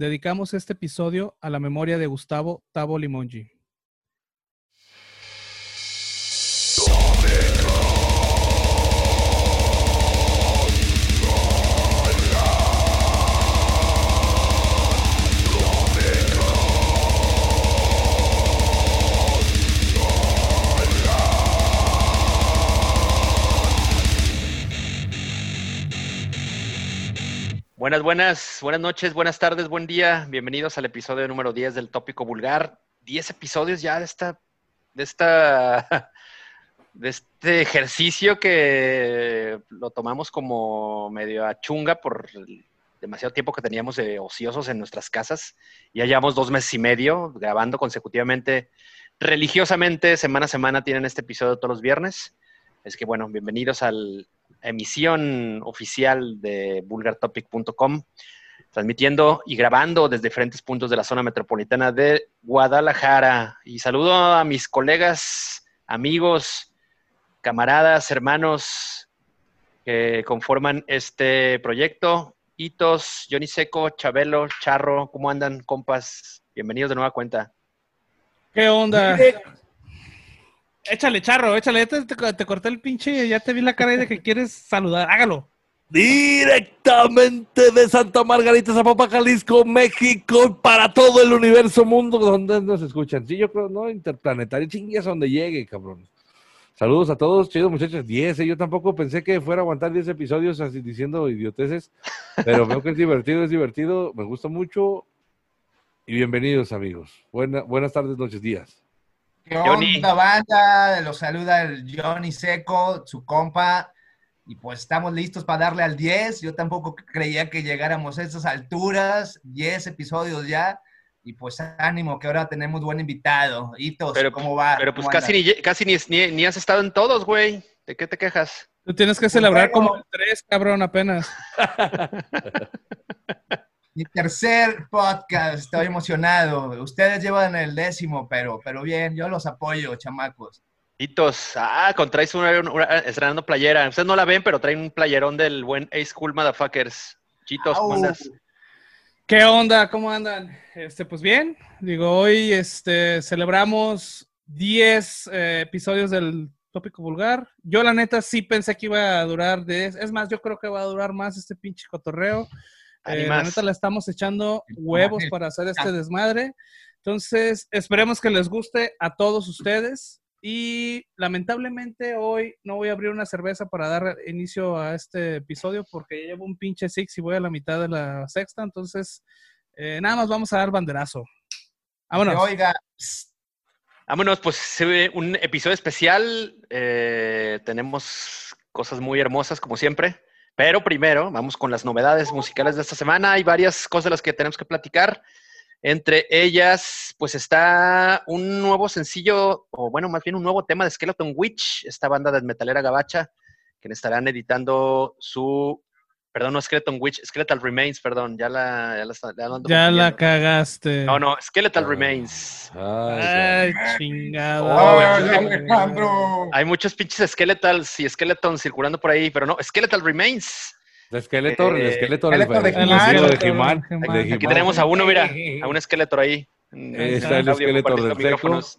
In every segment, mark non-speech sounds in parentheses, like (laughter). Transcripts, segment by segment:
dedicamos este episodio a la memoria de Gustavo Tabo Limongi. Buenas, buenas, buenas noches, buenas tardes, buen día. Bienvenidos al episodio número 10 del Tópico Vulgar. 10 episodios ya de esta, de esta, (laughs) de este ejercicio que lo tomamos como medio a chunga por el demasiado tiempo que teníamos de ociosos en nuestras casas. Ya llevamos dos meses y medio grabando consecutivamente, religiosamente, semana a semana tienen este episodio todos los viernes. Es que bueno, bienvenidos al emisión oficial de vulgartopic.com, transmitiendo y grabando desde diferentes puntos de la zona metropolitana de Guadalajara. Y saludo a mis colegas, amigos, camaradas, hermanos que conforman este proyecto. Hitos, Johnny Seco, Chabelo, Charro, ¿cómo andan, compas? Bienvenidos de nueva cuenta. ¿Qué onda? Échale, charro, échale. Te, te, corté el pinche ya te vi la cara de que quieres saludar. Hágalo. Directamente de Santa Margarita, Zapopan, Jalisco, México, para todo el universo mundo donde nos escuchan. Sí, yo creo, ¿no? Interplanetario, chingues donde llegue, cabrón. Saludos a todos, chidos muchachos. 10, ¿eh? yo tampoco pensé que fuera a aguantar 10 episodios así diciendo idioteces, pero veo que es divertido, es divertido, me gusta mucho. Y bienvenidos, amigos. Buena, buenas tardes, noches, días. ¿Qué onda, banda? Los saluda el Johnny Seco, su compa. Y pues estamos listos para darle al 10. Yo tampoco creía que llegáramos a estas alturas. 10 episodios ya. Y pues ánimo, que ahora tenemos buen invitado. Hitos, pero, ¿cómo va? Pero pues casi, ni, casi ni, ni, has estado en todos, güey. ¿De qué te quejas? Tú tienes que celebrar como el 3, cabrón, apenas. (laughs) Mi tercer podcast, estoy emocionado. Ustedes llevan el décimo, pero, pero bien, yo los apoyo, chamacos. Hitos, ah, contraes una, estrenando playera. Ustedes no la ven, pero traen un playerón del buen A School Motherfuckers. Chitos, ¿cómo andas? ¿Qué onda? ¿Cómo andan? Este, pues bien, digo, hoy este, celebramos 10 eh, episodios del tópico vulgar. Yo la neta sí pensé que iba a durar 10. Es más, yo creo que va a durar más este pinche cotorreo. Eh, la neta le estamos echando huevos para hacer este desmadre. Entonces, esperemos que les guste a todos ustedes. Y lamentablemente hoy no voy a abrir una cerveza para dar inicio a este episodio porque ya llevo un pinche six y voy a la mitad de la sexta. Entonces, eh, nada más vamos a dar banderazo. Vámonos. Oiga. Vámonos, pues un episodio especial. Eh, tenemos cosas muy hermosas, como siempre. Pero primero, vamos con las novedades musicales de esta semana. Hay varias cosas de las que tenemos que platicar. Entre ellas, pues está un nuevo sencillo, o bueno, más bien un nuevo tema de Skeleton Witch, esta banda de metalera gabacha, que estarán editando su Perdón, no Skeleton Witch, Skeletal Remains, perdón, ya la, ya la, ya la cagaste. No, no, Skeletal Remains. Ay, chingado. Oh, hay muchos pinches Skeletals y Skeletons circulando por ahí, pero no, Skeletal Remains. De Skeletor, el Skeletor, el, de Aquí tenemos a uno, mira, a un Skeletor ahí. Está el Skeletor del micrófonos.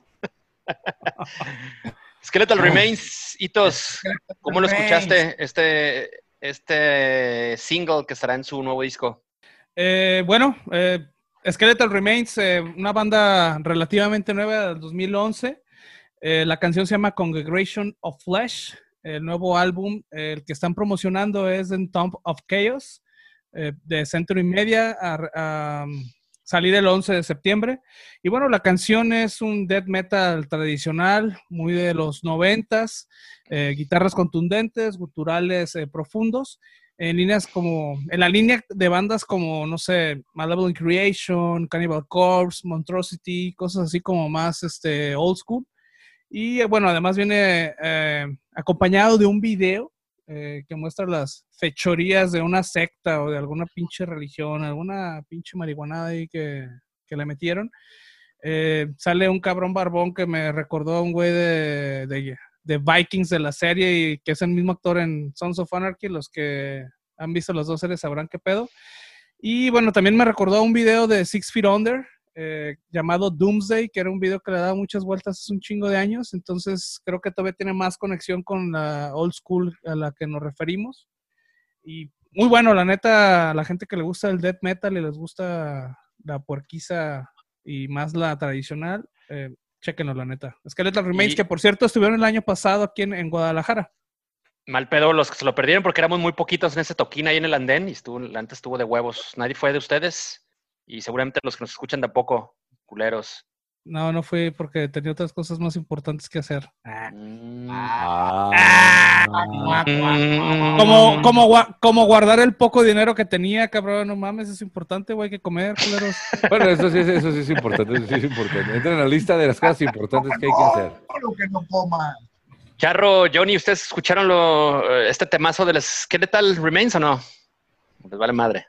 (laughs) Skeletal Remains, Hitos, ¿cómo lo escuchaste? Este, este single que estará en su nuevo disco? Eh, bueno, eh, Skeletal Remains, eh, una banda relativamente nueva del 2011. Eh, la canción se llama Congregation of Flesh. El nuevo álbum, el que están promocionando es En Tomb of Chaos, de Century Media, a, salir el 11 de septiembre. Y bueno, la canción es un death metal tradicional, muy de los noventas, eh, guitarras contundentes, guturales eh, profundos, en líneas como, en la línea de bandas como, no sé, Malevolent Creation, Cannibal Corpse, Monstrosity, cosas así como más este, old school. Y eh, bueno, además viene acompañado de un video eh, que muestra las fechorías de una secta o de alguna pinche religión, alguna pinche marihuanada ahí que, le metieron. Eh, sale un cabrón barbón que me recordó a un güey de, de, Vikings de la serie y que es el mismo actor en Sons of Anarchy. Los que han visto las dos series sabrán qué pedo. Y bueno, también me recordó un video de Six Feet Under eh, llamado Doomsday, que era un video que le daba muchas vueltas hace un chingo de años. Entonces creo que todavía tiene más conexión con la old school a la que nos referimos. Y muy bueno, la neta, a la gente que le gusta el death metal y les gusta la puerquiza y más la tradicional, eh, chequenlo, la neta. Skeletal Remains, Y- que por cierto estuvieron el año pasado aquí en, en Guadalajara. Mal pedo los que se lo perdieron porque éramos muy poquitos en ese toquín ahí en el andén y estuvo, antes estuvo de huevos. Nadie fue de ustedes y seguramente los que nos escuchan tampoco, culeros. No, no fui porque tenía otras cosas más importantes que hacer. Mm. Ah. Mm. Como, como, como guardar el poco dinero que tenía, cabrón, no mames, es importante, güey, hay que comer, culeros. (laughs) Bueno, eso sí, eso sí es importante, eso sí es importante. Entra en la lista de las cosas importantes que hay que hacer. Lo que no coma. Charro, Johnny, ¿ustedes escucharon lo, este temazo del Skeletal Remains o no? Les vale madre.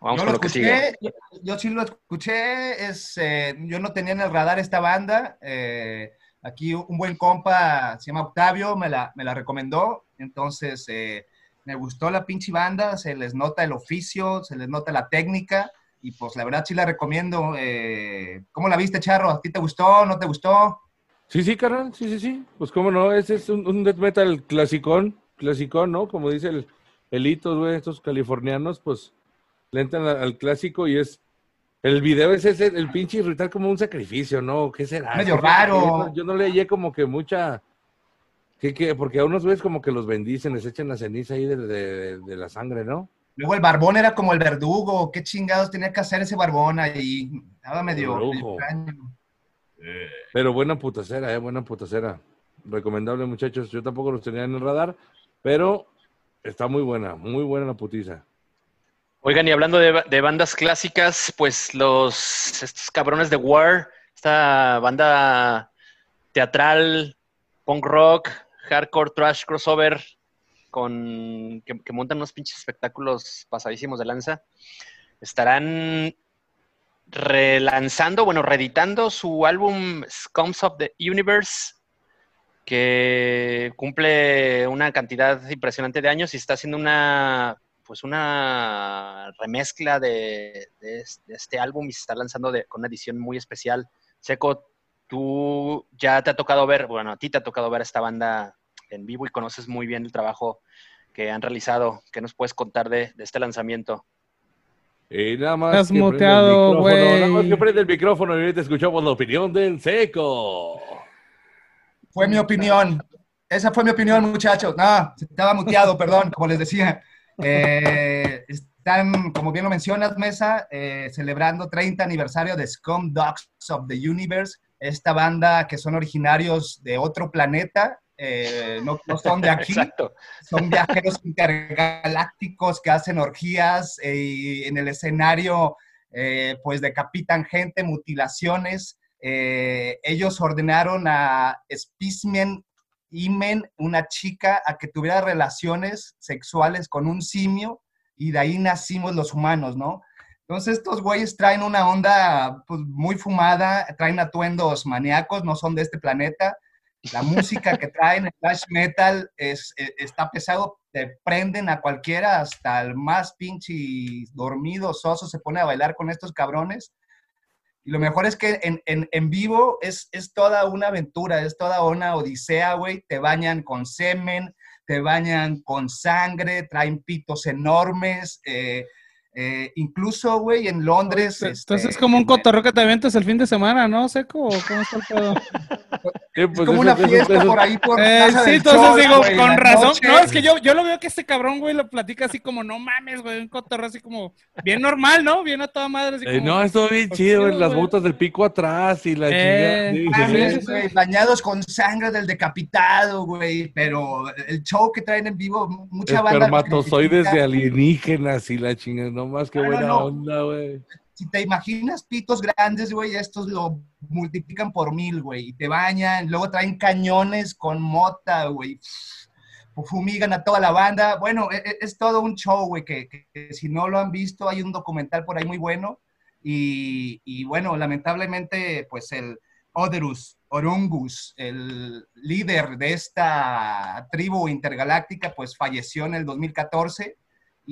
Vamos yo con lo lo que sigue. escuché, yo, yo sí lo escuché, es, eh, yo no tenía en el radar esta banda, eh, aquí un buen compa, se llama Octavio, me la, me la recomendó, entonces eh, me gustó la pinche banda, se les nota el oficio, se les nota la técnica, y pues la verdad sí la recomiendo. eh, ¿Cómo la viste, Charro? ¿A ti te gustó? ¿No te gustó? Sí, sí, carnal, sí, sí, sí. Pues cómo no, ese es un, un death metal clasicón, clasicón, ¿no? Como dice el, el güey, estos californianos, pues le entran al, al clásico y es... El video es ese, el pinche irritar como un sacrificio, ¿no? ¿Qué será? Medio raro. Yo no, leí como que mucha... Que, que, porque a unos güeyes como que los bendicen, les echan la ceniza ahí de, de- de la sangre, ¿no? Luego el barbón era como el verdugo, ¿qué chingados tenía que hacer ese barbón ahí? Estaba medio, medio extraño. Pero buena putacera, eh, buena putacera. Recomendable, muchachos. Yo tampoco los tenía en el radar, pero está muy buena, muy buena la putiza. Oigan, y hablando de, ba- de bandas clásicas, pues los estos cabrones de War, esta banda teatral, punk rock, hardcore, trash, crossover, con que, que montan unos pinches espectáculos pasadísimos de lanza, estarán relanzando, bueno, reeditando su álbum Scums of the Universe, que cumple una cantidad impresionante de años y está haciendo una pues una remezcla de, de es- de este álbum y se está lanzando de- con una edición muy especial. Seco, tú ya te ha tocado ver, bueno, a ti te ha tocado ver a esta banda en vivo y conoces muy bien el trabajo que han realizado. ¿Qué nos puedes contar de, de este lanzamiento? Y nada más. Estás que prende el muteado, micrófono, güey. Nada más que prende el micrófono y ahorita escuchamos la opinión del seco. Fue mi opinión. Esa fue mi opinión, muchachos. No, estaba muteado, perdón, como les decía. Eh, están, como bien lo mencionas, Mesa, eh, celebrando 30 aniversario de Scum Dogs of the Universe, esta banda que son originarios de otro planeta, eh, no, no son de (laughs) aquí, Exacto. son viajeros intergalácticos que hacen orgías eh, y en el escenario pues decapitan gente, mutilaciones. Ellos ordenaron a Specimen Imen, una chica, a que tuviera relaciones sexuales con un simio y de ahí nacimos los humanos, ¿no? Entonces estos güeyes traen una onda pues, muy fumada, traen atuendos maníacos, no son de este planeta. La música que traen, el thrash metal, es, eh, está pesado, te prenden a cualquiera, hasta el más pinche dormido, soso, se pone a bailar con estos cabrones. Y lo mejor es que en, en, en vivo es, es toda una aventura, es toda una odisea, güey. Te bañan con semen, te bañan con sangre, traen pitos enormes. eh, eh, incluso, güey, en Londres. Entonces este, es como un cotorreo que te avientas el fin de semana, ¿no, Seco? ¿O ¿Cómo está el pedo? (laughs) Sí, Es pues como eso- una fiesta eso- por ahí por Eh, Casa sí, del entonces digo, con razón. noche. No, es que yo, yo lo veo que este cabrón, güey, lo platica así como, no mames, güey, un cotorreo así como, bien normal, ¿no? Bien a toda madre, así Eh, como, no, estuvo bien Pues chido, güey, las botas del pico atrás y la Eh, chingada. Sí, sí, bañados con sangre del decapitado, güey, pero el show que traen en vivo, mucha banda. Espermatozoides de alienígenas y la chingada. No más, no, buena no. onda, güey. Si te imaginas pitos grandes, güey, estos lo multiplican por mil, güey, y te bañan, luego traen cañones con mota, güey, fumigan a toda la banda. Bueno, e- e- es, todo un show, güey, que, que- que si no lo han visto, hay un documental por ahí muy bueno. Y, y bueno, lamentablemente, pues el Oderus Orungus, el líder de esta tribu intergaláctica, pues falleció en el 2014.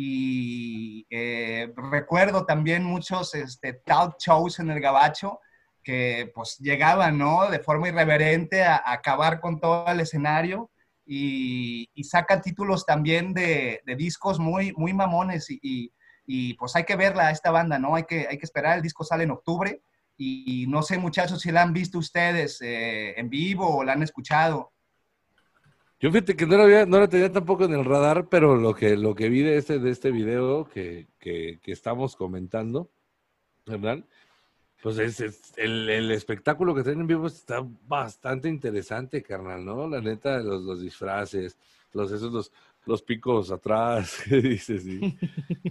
Y eh, recuerdo también muchos este, talk shows en el Gabacho que pues llegaban, ¿no? De forma irreverente a, acabar con todo el escenario y, sacan títulos también de, discos muy, muy mamones y, y, pues hay que verla a esta banda, ¿no? Hay que, hay que esperar, el disco sale en octubre y, no sé muchachos si la han visto ustedes eh, en vivo o la han escuchado. Yo fíjate que no lo, había, no lo tenía tampoco en el radar, pero lo que, lo que vi de este, de este video que, que, estamos comentando, ¿verdad? Pues es, el, el, espectáculo que tienen en vivo está bastante interesante, carnal, ¿no? La neta, los, los disfraces, los, esos, los, los picos atrás, (laughs) ¿qué dices? Y,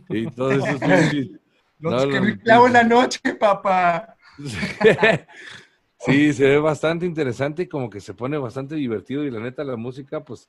y todos esos... (laughs) los que me clavo en la noche, papá. (laughs) Sí, se ve bastante interesante y como que se pone bastante divertido y la neta la música, pues,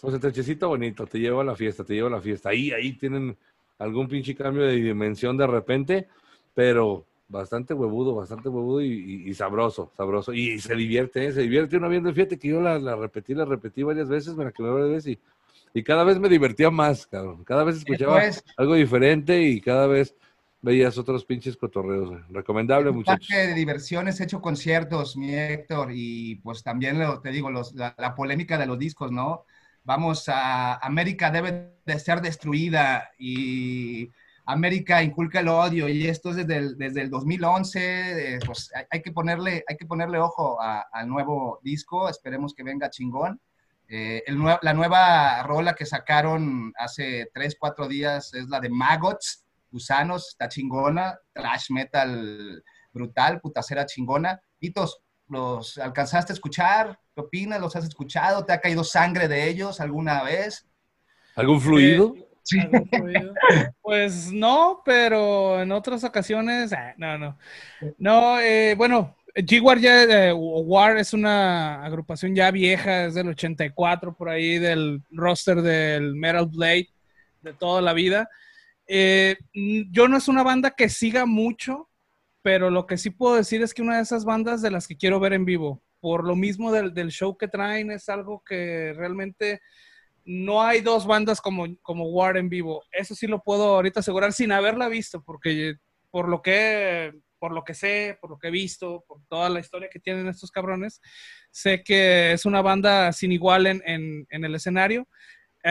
pues el trechecito bonito, te lleva a la fiesta, te lleva a la fiesta. Ahí, ahí tienen algún pinche cambio de dimensión de repente, pero bastante huevudo, bastante huevudo y, sabroso, sabroso. Y se divierte, ¿eh? se divierte uno viendo. Fíjate que yo la, la repetí, la repetí varias veces, me la quedé varias veces y, y cada vez me divertía más, cabrón. Cada vez escuchaba algo diferente y cada vez veías otros pinches cotorreos. Recomendable, mucho. de diversiones, hecho conciertos, mi Héctor, y pues también te digo, los, la, polémica de los discos, ¿no? Vamos a América debe de ser destruida y América inculca el odio y esto es desde el, desde el 2011, eh, pues hay, que ponerle, hay que ponerle ojo al nuevo disco, esperemos que venga chingón. Eh, el, la nueva rola que sacaron hace 3, 4 días es la de Maggots, Gusanos, está chingona, trash metal brutal, putacera chingona. Hitos, ¿los alcanzaste a escuchar? ¿Qué opinas? ¿Los has escuchado? ¿Te ha caído sangre de ellos alguna vez? ¿Algún fluido? Eh, sí. (laughs) Pues no, pero en otras ocasiones, ah, no, no. No, eh, bueno, G-War ya, eh, War es una agrupación ya vieja, es del 84 por ahí, del roster del Metal Blade de toda la vida. Eh, yo no es una banda que siga mucho, pero lo que sí puedo decir es que una de esas bandas de las que quiero ver en vivo, por lo mismo del, show que traen, es algo que realmente no hay dos bandas como, como War en vivo. Eso sí lo puedo ahorita asegurar sin haberla visto, porque por lo que por lo que sé, por lo que he visto, por toda la historia que tienen estos cabrones, sé que es una banda sin igual en, en el escenario eh,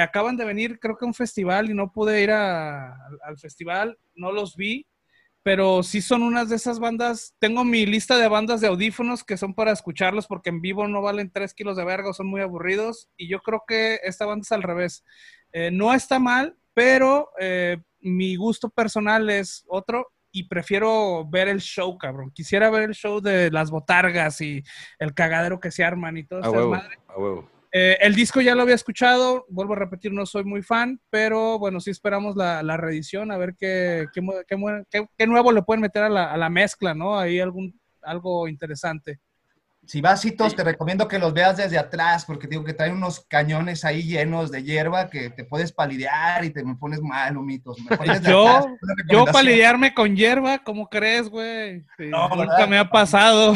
acaban de venir, creo que a un festival y no pude ir al festival, no los vi, pero sí son unas de esas bandas. Tengo mi lista de bandas de audífonos que son para escucharlos porque en vivo no valen 3 kilos de verga, son muy aburridos. Y yo creo que esta banda es al revés. Eh, no está mal, pero eh, mi gusto personal es otro y prefiero ver el show, cabrón. Quisiera ver el show de las botargas y el cagadero que se arman y todo eso. A huevo. Eh, el disco ya lo había escuchado, vuelvo a repetir, no soy muy fan, pero bueno, sí esperamos la, reedición, a ver qué, qué, nuevo le pueden meter a la, mezcla, ¿no? Ahí algún, algo interesante. Si vas, te recomiendo que los veas desde atrás, porque digo que traen unos cañones ahí llenos de hierba que te puedes palidear y te me pones mal, humitos. yo, yo palidearme con hierba, ¿cómo crees, güey? nunca me ha pasado.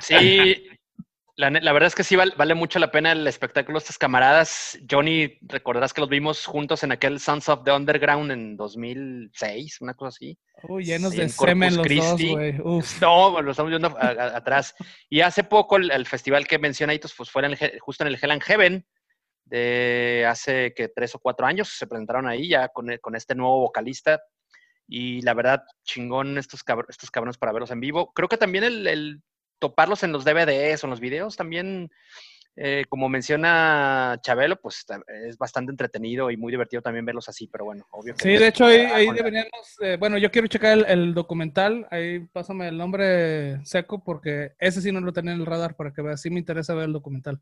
Sí, la, verdad es que sí vale, mucho la pena el espectáculo de estas camaradas. Johnny, recordarás que los vimos juntos en aquel Sons of the Underground en 2006, una cosa así. Uy, llenos de semen los dos, güey. (laughs) No, lo estamos viendo atrás. Y hace poco el, festival que menciona pues fue justo en el Hell and Heaven, de hace que tres o cuatro años. Se presentaron ahí ya con, con este nuevo vocalista. Y la verdad, chingón estos, estos cabrones para verlos en vivo. Creo que también el toparlos en los DVDs o en los videos también, eh, como menciona Chabelo, pues es bastante entretenido y muy divertido también verlos así, pero bueno, obvio. sí, de hecho ahí, deberíamos, eh, bueno, yo quiero checar el, documental, ahí pásame el nombre seco porque ese sí no lo tenía en el radar para que veas, sí me interesa ver el documental.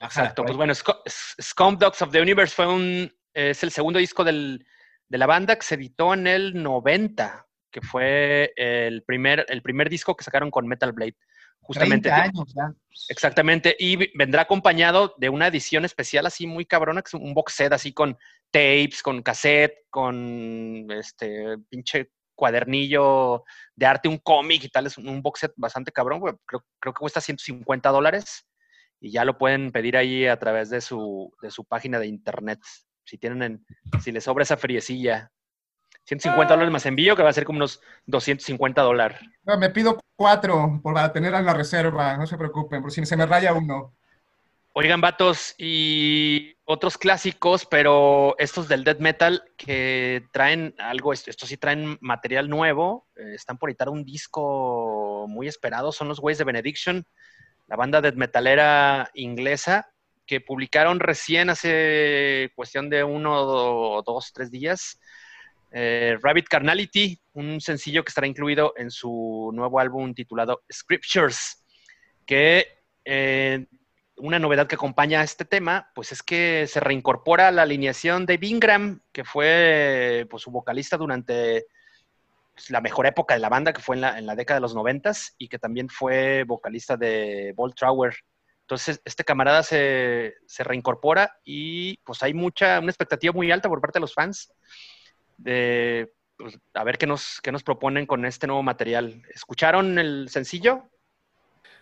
Exacto, pues bueno, Scum Dogs of the Universe fue un, es el segundo disco del, de la banda que se editó en el 90, que fue el primer, el primer disco que sacaron con Metal Blade. Justamente. años ya. Exactamente. Y vendrá acompañado de una edición especial así muy cabrona, que es un box set así con tapes, con cassette, con este pinche cuadernillo de arte, un cómic y tal. Es un box set bastante cabrón, Creo, creo que cuesta 150 dólares y ya lo pueden pedir ahí a través de su, de su página de internet. si tienen, en- si les sobra esa friecilla. 150 dólares más envío, que va a ser como unos 250 dólares. No, me pido cuatro para tener en la reserva, no se preocupen, por si se me raya uno. Oigan, vatos, y otros clásicos, pero estos del death metal que traen algo, esto- estos sí traen material nuevo, eh, están por editar un disco muy esperado, son los güeyes de Benediction, la banda death metalera inglesa, que publicaron recién hace cuestión de uno, do- dos, tres días, eh, Rabbit Carnality, un sencillo que estará incluido en su nuevo álbum titulado Scriptures, que eh, una novedad que acompaña a este tema, pues es que se reincorpora la alineación de Ingram, que fue pues, su vocalista durante pues, la mejor época de la banda, que fue en la, en década de los noventas, y que también fue vocalista de Bolt Trower. Entonces, este camarada se, se reincorpora y pues hay mucha, una expectativa muy alta por parte de los fans de pues, a ver qué nos, qué nos proponen con este nuevo material. ¿Escucharon el sencillo?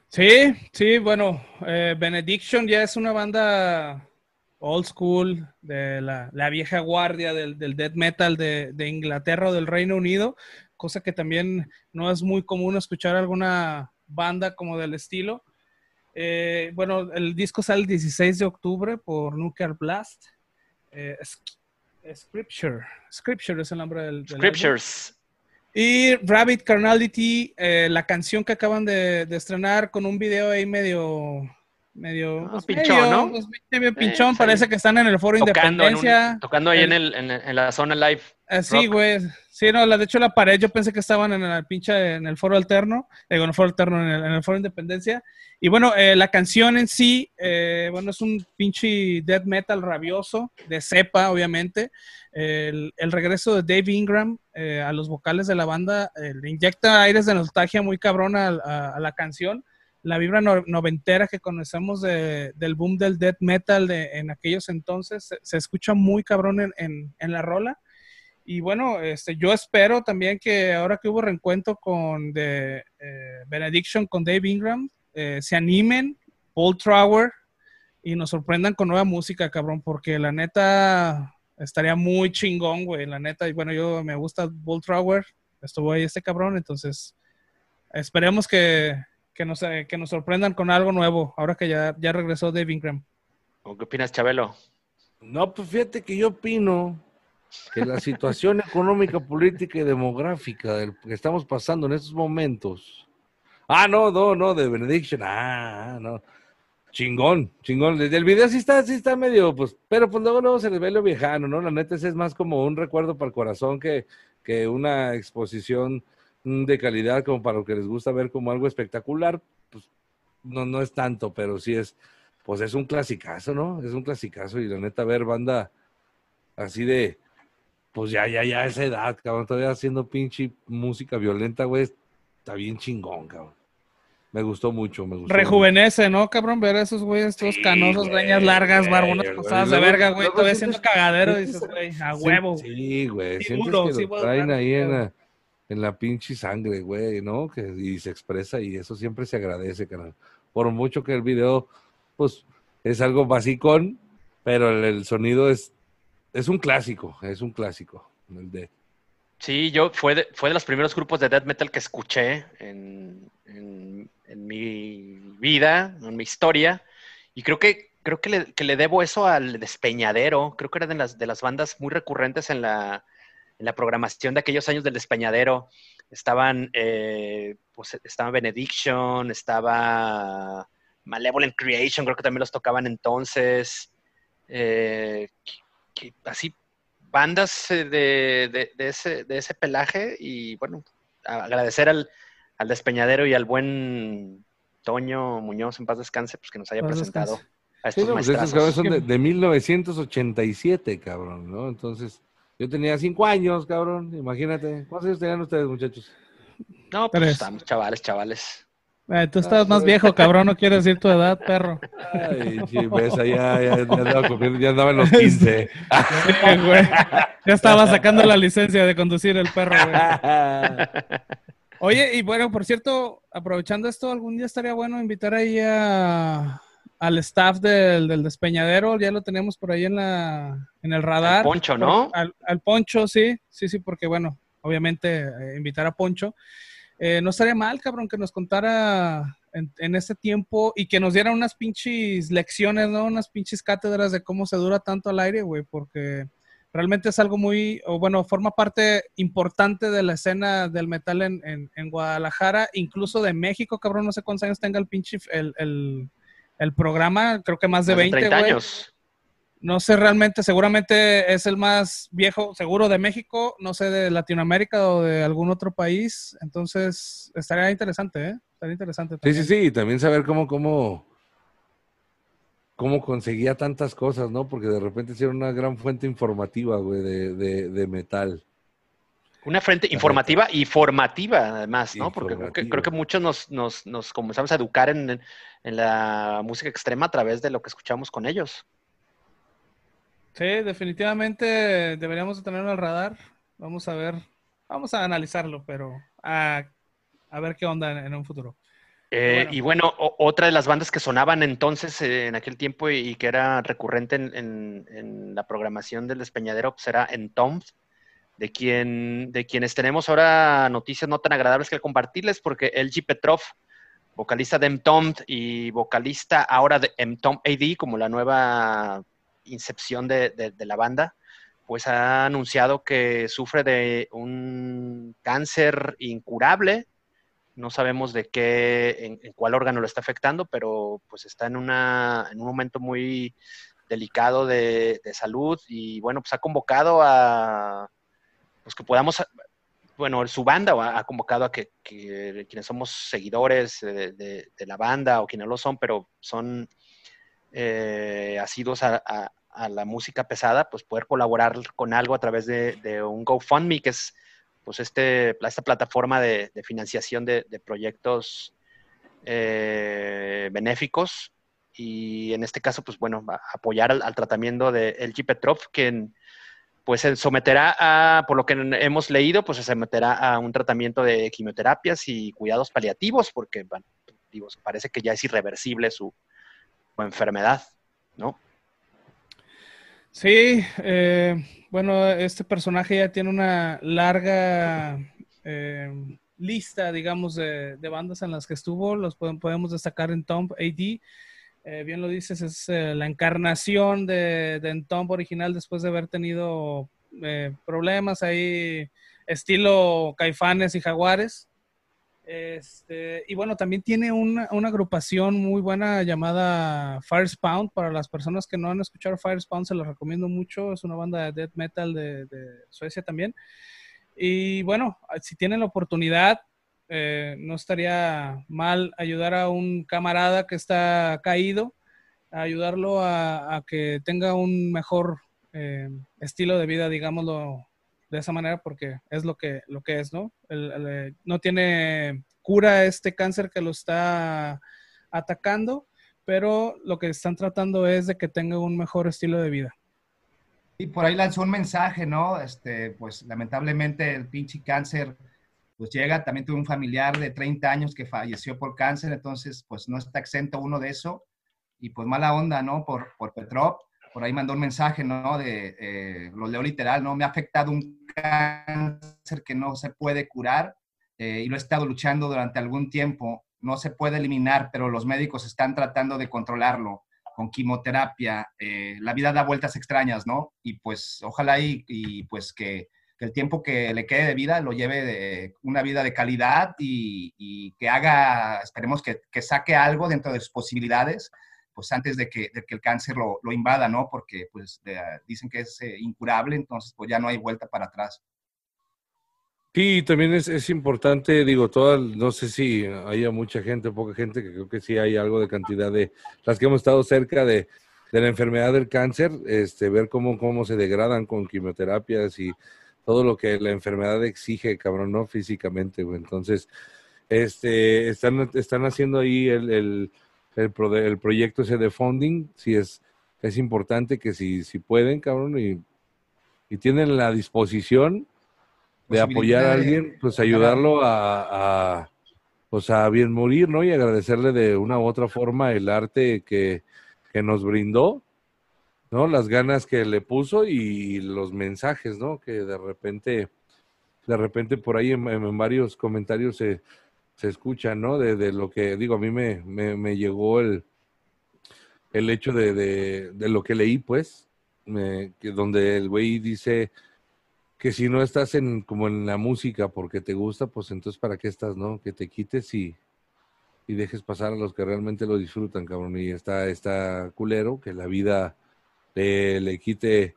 Sí, sí, bueno, eh, Benediction ya es una banda old school de la, la vieja guardia del, del death metal de, de Inglaterra o del Reino Unido, cosa que también no es muy común escuchar alguna banda como del estilo. Eh, bueno, el disco sale el 16 de octubre por Nuclear Blast. Eh, Scripture, Scripture es el nombre del, del álbum. Scriptures. Y Rabbit Carnality, eh, la canción que acaban de, de estrenar con un video ahí medio. Medio. Ah, pues, pinchón, medio- ¿no? pues, medio Eh, pinchón, parece que están en el Foro Tocando, en un- Independencia. tocando ahí El- en, el, en, en la zona live. Ah, sí, rock. güey. Sí, no, la, de hecho la pared yo pensé que estaban en el pinche, en el foro alterno, digo, en el foro alterno, en el, en el foro Independencia. Y bueno, eh, la canción en sí, eh, bueno, es un pinche death metal rabioso, de cepa, obviamente. El, el regreso de Dave Ingram eh, a los vocales de la banda eh, le inyecta aires de nostalgia muy cabrón a, a- a la canción. La vibra no- noventera que conocemos de- del boom del death metal de- en aquellos entonces se, se escucha muy cabrón en- en- en la rola. Y bueno, este, yo espero también que ahora que hubo reencuentro con de, eh, Benediction con Dave Ingram, eh, se animen, Paul Trower, y nos sorprendan con nueva música, cabrón, porque la neta estaría muy chingón, güey, la neta. Y bueno, yo me gusta Paul Trower, estuvo ahí este cabrón, entonces esperemos que, que, nos, eh, que nos sorprendan con algo nuevo, ahora que ya, ya regresó Dave Ingram. ¿O ¿Qué opinas, Chabelo? No, pues fíjate que yo opino que la situación (laughs) económica, política y demográfica del que estamos pasando en estos momentos. Ah, no, no, no, de Benediction. Ah, no. Chingón, chingón. Desde el video sí está, sí está medio, pues, pero pues luego, luego se les ve lo viejano, ¿no? La neta ese es más como un recuerdo para el corazón que, que una exposición de calidad como para lo que les gusta ver como algo espectacular. Pues no, no es tanto, pero sí es, pues es un clasicazo, ¿no? Es un clasicazo y la neta ver banda así de, pues ya, ya, ya esa edad, cabrón, todavía haciendo pinche música violenta, güey, está bien chingón, cabrón. Me gustó mucho, me gustó. Rejuvenece, ¿no, cabrón? Ver a esos güeyes todos Sí, canosos, greñas largas, barbonas pasadas de verga, güey. Todavía haciendo cagadero, dices, güey, a huevo. Sí, güey, Sí, sientes que sí, lo voy a traen hablar, ahí en güey. la, en la pinche sangre, güey, ¿no? Que, y se expresa y eso siempre se agradece, carnal. Por mucho que el video, pues, es algo basicón, pero el, sonido es, es un clásico, es un clásico. El de, Sí, yo fue de, fue de los primeros grupos de death metal que escuché en, en- en mi vida, en mi historia. Y creo que, creo que le, que le debo eso al Despeñadero. Creo que era de las, de las bandas muy recurrentes en la, en la programación de aquellos años del Despeñadero. Estaban, eh, pues, estaba Benediction, estaba Malevolent Creation, creo que también los tocaban entonces. Eh, que- así bandas eh, de, de- de ese, de ese pelaje y bueno, agradecer al, al Despeñadero y al buen Toño Muñoz, en paz descanse, pues que nos haya Paz presentado descanse. a Sí, estos no, pues estos cabrones son de, de 1987, cabrón, ¿no? Entonces, yo tenía cinco años, cabrón, imagínate. ¿Cuántos años tenían ustedes, muchachos? No, pues Tres. estamos chavales, chavales. Eh, tú estás Ah, más pero- viejo, cabrón, no quiero decir tu edad, perro. Ay, ves, ya, ya, ya andaba ya andaba en los 15. Sí, güey. Ya estaba sacando la licencia de conducir el perro, güey. (laughs) Oye, y bueno, por cierto, aprovechando esto, algún día estaría bueno invitar ahí a, al staff del, del despeñadero, ya lo tenemos por ahí en la en el radar. Al Poncho, ¿no? Al, al Poncho, sí, sí, sí, porque bueno, obviamente eh, invitar a Poncho. Eh, no estaría mal, cabrón, que nos contara en, en este tiempo y que nos diera unas pinches lecciones, ¿no? Unas pinches cátedras de cómo se dura tanto al aire, güey, porque realmente es algo muy, o bueno, forma parte importante de la escena del metal en, en- en Guadalajara, incluso de México, cabrón, no sé cuántos años tenga el pinche, el, el- el programa, creo que más de Más 20, 30 güey. años. No sé realmente, seguramente es el más viejo, seguro de México, no sé de Latinoamérica o de algún otro país. Entonces, estaría interesante, ¿eh? Estaría interesante. Sí, sí, también. sí, y también saber cómo, cómo, cómo conseguía tantas cosas, ¿no? Porque de repente sí era una gran fuente informativa, güey, de, de, de metal. Una frente informativa y formativa, además, ¿no? Porque creo que, Informativa. creo que muchos nos, nos, nos comenzamos a educar en, en la música extrema a través de lo que escuchamos con ellos. Sí, definitivamente deberíamos de tenerlo al radar. Vamos a ver, vamos a analizarlo, pero a, a ver qué onda en, en un futuro. Eh, Bueno. Y bueno, o- otra de las bandas que sonaban entonces, eh, en aquel tiempo, y, y que era recurrente en, en- en la programación del Despeñadero, pues era Entombed, de, quien, de quienes tenemos ahora noticias no tan agradables que compartirles, porque LG Petrov, vocalista de Entombed y vocalista ahora de Entombed AD, como la nueva incepción de, de- de la banda, pues ha anunciado que sufre de un cáncer incurable. No sabemos de qué, en, en cuál órgano lo está afectando, pero pues está en, una, en un momento muy delicado de, de salud y bueno, pues ha convocado a, pues que podamos, bueno, su banda ha convocado a que, que quienes somos seguidores de, de- de la banda o quienes lo son, pero son eh, asiduos a, a- a la música pesada, pues poder colaborar con algo a través de, de un GoFundMe, que es pues este, esta plataforma de, financiación de, proyectos eh, benéficos. Y en este caso, pues bueno, apoyar al, al tratamiento de LG Petrov, quien pues se someterá a, por lo que hemos leído, pues se someterá a un tratamiento de quimioterapias y cuidados paliativos, porque parece que ya es irreversible su, enfermedad, ¿no? Sí, eh, bueno, este personaje ya tiene una larga eh, lista, digamos, de, de bandas en las que estuvo. Los podem- podemos destacar en Tomb AD. Eh, bien lo dices, es eh, la encarnación de, de original después de haber tenido eh, problemas ahí, estilo Caifanes y Jaguares. Este, y bueno, también tiene una, una agrupación muy buena llamada Firespawn. Para las personas que no han escuchado Firespawn, se los recomiendo mucho. Es una banda de death metal de, de Suecia también. Y bueno, si tienen la oportunidad, eh, no estaría mal ayudar a un camarada que está caído, ayudarlo a, que tenga un mejor eh, estilo de vida, digámoslo de esa manera, porque es lo que, lo que es, ¿no? Eh, no tiene cura este cáncer que lo está atacando, pero lo que están tratando es de que tenga un mejor estilo de vida. Y por ahí lanzó un mensaje, ¿no? Este, pues lamentablemente el pinche cáncer, pues llega, también tuve un familiar de 30 años que falleció por cáncer, entonces pues no está exento uno de eso. Y pues mala onda, ¿no? Por, por Petrov, por ahí mandó un mensaje, ¿no? De, eh, lo leo literal, ¿no? Me ha afectado un cáncer que no se puede curar eh, y lo he estado luchando durante algún tiempo. No se puede eliminar, pero los médicos están tratando de controlarlo con quimioterapia. eh, la vida da vueltas extrañas, ¿no? Y pues ojalá y, y, pues que, el tiempo que le quede de vida lo lleve de una vida de calidad y, que haga, esperemos que, que saque algo dentro de sus posibilidades pues antes de que, el cáncer lo, invada, ¿no? Porque pues dicen que es eh, incurable, entonces pues ya no hay vuelta para atrás. Sí, también es, importante, digo, todas, no sé si haya mucha gente, poca gente, que creo que sí hay algo de cantidad de las que hemos estado cerca de, de la enfermedad del cáncer, este, ver cómo, cómo se degradan con quimioterapias y todo lo que la enfermedad exige, cabrón, ¿no? Físicamente, güey. Entonces, este, están, están haciendo ahí el, el, el, pro- el proyecto ese de funding, sí es, es importante que si, si pueden, cabrón, y, y tienen la disposición de apoyar a de alguien, pues ayudarlo a, a, pues a bien morir, ¿no? Y agradecerle de una u otra forma el arte que, que nos brindó, ¿no? Las ganas que le puso y los mensajes, ¿no? Que de repente, de repente por ahí en, varios comentarios se, se escucha, ¿no? De, lo que, digo, a mí me, me, me llegó el, el hecho de, de, de, lo que leí, pues, que donde el güey dice que si no estás en como en la música porque te gusta, pues entonces para qué estás, ¿no? Que te quites y, y dejes pasar a los que realmente lo disfrutan, cabrón. Y está, está culero que la vida le, le quite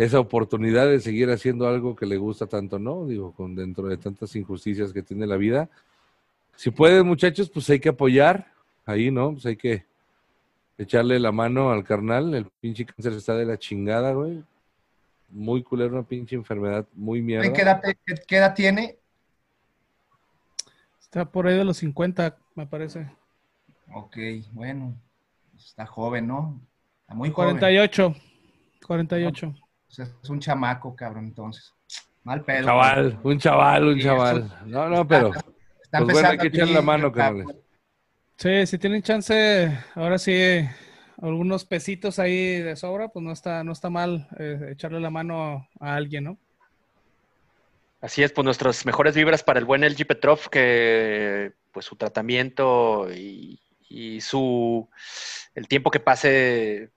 esa oportunidad de seguir haciendo algo que le gusta tanto, ¿no? Digo, con dentro de tantas injusticias que tiene la vida. Si pueden, muchachos, pues hay que apoyar ahí, ¿no? Pues hay que echarle la mano al carnal. El pinche cáncer está de la chingada, güey. Muy culero, una pinche enfermedad muy mierda. ¿Qué edad, qué, qué edad tiene? Está por ahí de los 50, me parece. Ok, bueno. Está joven, ¿no? Está muy 48. Joven. 48. No, o sea, es un chamaco, cabrón, entonces. Mal pedo. Un chaval, un chaval, un chaval. No, no, pero. Está pues bueno, hay que echar la mano, cabrón. Sí, si tienen chance, ahora sí, algunos pesitos ahí de sobra, pues no está, no está mal eh, echarle la mano a alguien, ¿no? Así es, pues nuestras mejores vibras para el buen LG Petrov, que pues su tratamiento y, y su el tiempo que pase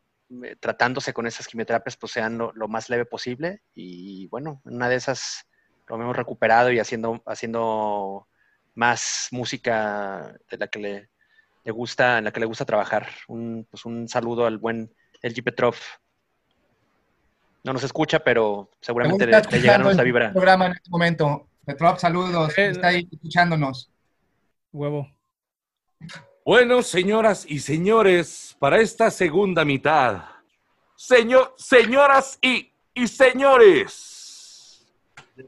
tratándose con esas quimioterapias pues sean lo, lo, más leve posible y bueno, una de esas lo hemos recuperado y haciendo, haciendo más música de la que le, le gusta, en la que le gusta trabajar. Un, pues un saludo al buen LG Petrov. No nos escucha, pero seguramente le, le llegaron esta vibra. programa en este momento. Petrov, saludos. Eh, está ahí escuchándonos. Huevo. Bueno, señoras y señores, para esta segunda mitad, señor, señoras y, y señores,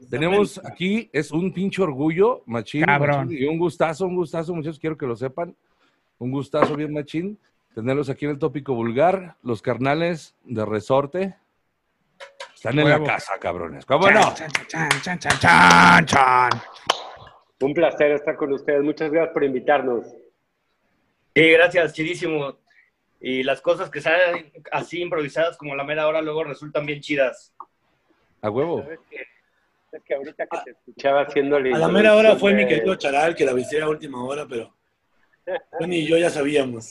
tenemos aquí, es un pinche orgullo, machín, Cabrón. machín, y un gustazo, un gustazo, muchachos, quiero que lo sepan, un gustazo bien machín, tenerlos aquí en el tópico vulgar, los carnales de resorte, están en Huevo. la casa, cabrones, ¿cómo no? Chan, chan, chan, chan, chan, chan. Un placer estar con ustedes, muchas gracias por invitarnos. Sí, gracias, chidísimo. Y las cosas que salen así improvisadas como la mera hora luego resultan bien chidas. A huevo. ¿Sabes que, es que ahorita que te escuchaba haciendo A la mera hora fue mi querido Charal que la avisé a última hora, pero (laughs) Tony y yo ya sabíamos.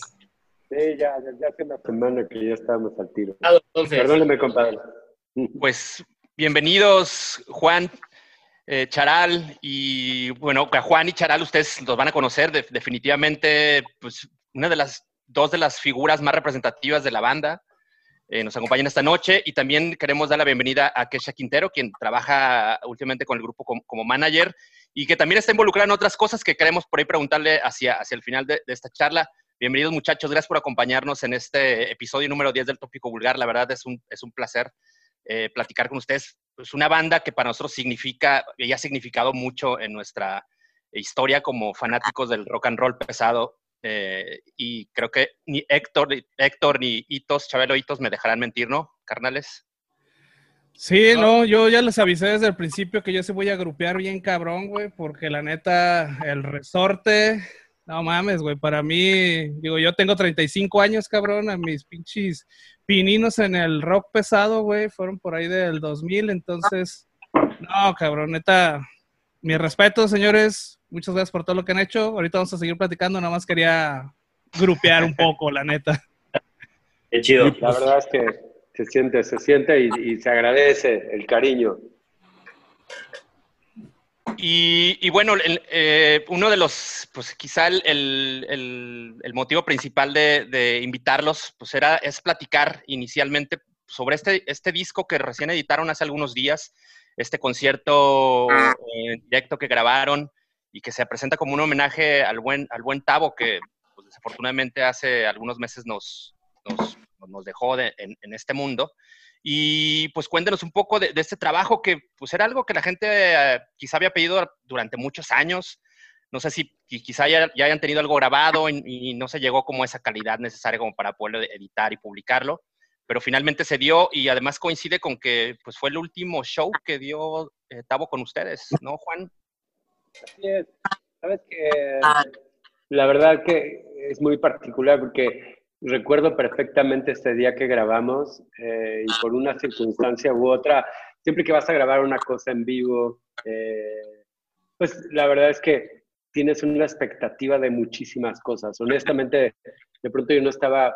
Sí, ya, desde hace una semana que ya estábamos al tiro. Ah, entonces, Perdóneme, compadre. Pues bienvenidos, Juan, eh, Charal, y bueno, a Juan y Charal ustedes los van a conocer de, definitivamente, pues una de las dos de las figuras más representativas de la banda. Eh, nos acompañan esta noche y también queremos dar la bienvenida a Kesha Quintero, quien trabaja últimamente con el grupo como, manager y que también está involucrada en otras cosas que queremos por ahí preguntarle hacia, hacia el final de, esta charla. Bienvenidos muchachos, gracias por acompañarnos en este episodio número 10 del Tópico Vulgar. La verdad es un, es un placer eh, platicar con ustedes. Es una banda que para nosotros significa y ha significado mucho en nuestra historia como fanáticos del rock and roll pesado. Eh, y creo que ni Héctor, Héctor ni Hitos, Chabelo Hitos me dejarán mentir, ¿no, carnales? Sí, no, yo ya les avisé desde el principio que yo se voy a grupear bien cabrón, güey, porque la neta, el resorte, no mames, güey, para mí, digo, yo tengo 35 años, cabrón, a mis pinches pininos en el rock pesado, güey, fueron por ahí del 2000, entonces, no, cabrón, neta, mi respeto, señores, muchas gracias por todo lo que han hecho, ahorita vamos a seguir platicando, nada más quería grupear un poco, la neta. Qué chido. La verdad es que se siente, se siente y, y se agradece el cariño. Y, y bueno, el, eh, uno de los, pues quizá el, el, el motivo principal de, de, invitarlos, pues era, es platicar inicialmente sobre este, este disco que recién editaron hace algunos días, este concierto eh, directo que grabaron y que se presenta como un homenaje al buen, al buen Tavo, que pues, desafortunadamente hace algunos meses nos, nos, nos dejó de, en, en este mundo. Y pues cuéntenos un poco de, este trabajo que pues era algo que la gente quizá había pedido durante muchos años. No sé si quizá ya, ya hayan tenido algo grabado y, no se llegó como a esa calidad necesaria como para poderlo editar y publicarlo, pero finalmente se dio y además coincide con que pues fue el último show que dio eh, Tavo con ustedes, ¿no, Juan? Así es. Sabes que la verdad que es muy particular porque recuerdo perfectamente este día que grabamos eh, y por una circunstancia u otra, siempre que vas a grabar una cosa en vivo, eh, pues la verdad es que tienes una expectativa de muchísimas cosas. Honestamente, de pronto yo no estaba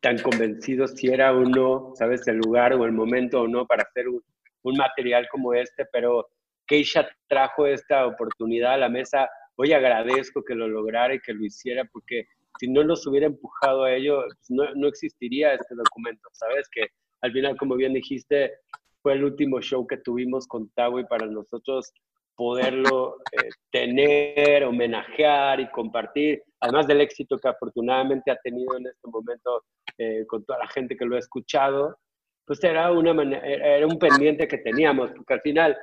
tan convencido si era o no, sabes, el lugar o el momento o no para hacer un, un material como este, pero Keisha trajo esta oportunidad a la mesa. Hoy agradezco que lo lograra y que lo hiciera porque si no nos hubiera empujado a ello, pues no, no existiría este documento, ¿sabes? Que al final, como bien dijiste, fue el último show que tuvimos con Tao y para nosotros poderlo eh, tener, homenajear y compartir, además del éxito que afortunadamente ha tenido en este momento eh, con toda la gente que lo ha escuchado, pues era, una era un pendiente que teníamos, porque al final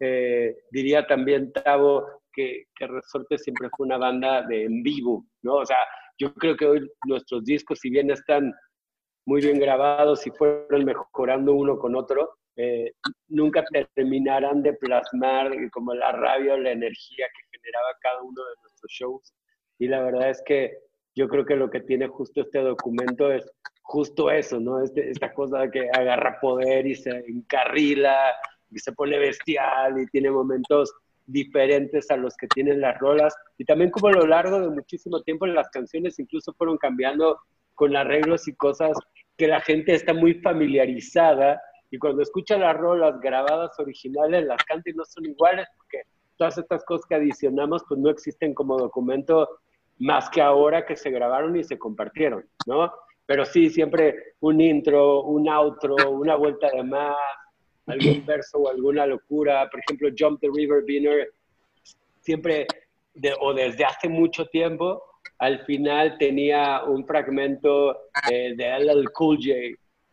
eh, diría también Tavo que, que, Resorte siempre fue una banda de en vivo, ¿no? O sea, yo creo que hoy nuestros discos, si bien están muy bien grabados y fueron mejorando uno con otro, eh, nunca terminarán de plasmar como la rabia o la energía que generaba cada uno de nuestros shows. Y la verdad es que yo creo que lo que tiene justo este documento es justo eso, ¿no? Este, esta cosa que agarra poder y se encarrila y se pone bestial y tiene momentos diferentes a los que tienen las rolas. Y también como a lo largo de muchísimo tiempo las canciones incluso fueron cambiando con arreglos y cosas que la gente está muy familiarizada y cuando escucha las rolas grabadas originales, las canta y no son iguales porque todas estas cosas que adicionamos pues no existen como documento más que ahora que se grabaron y se compartieron, ¿no? Pero sí, siempre un intro, un outro, una vuelta de más, algún verso o alguna locura. Por ejemplo, Jump the River Winner, siempre o desde hace mucho tiempo, al final tenía un fragmento eh, de LL Cool J,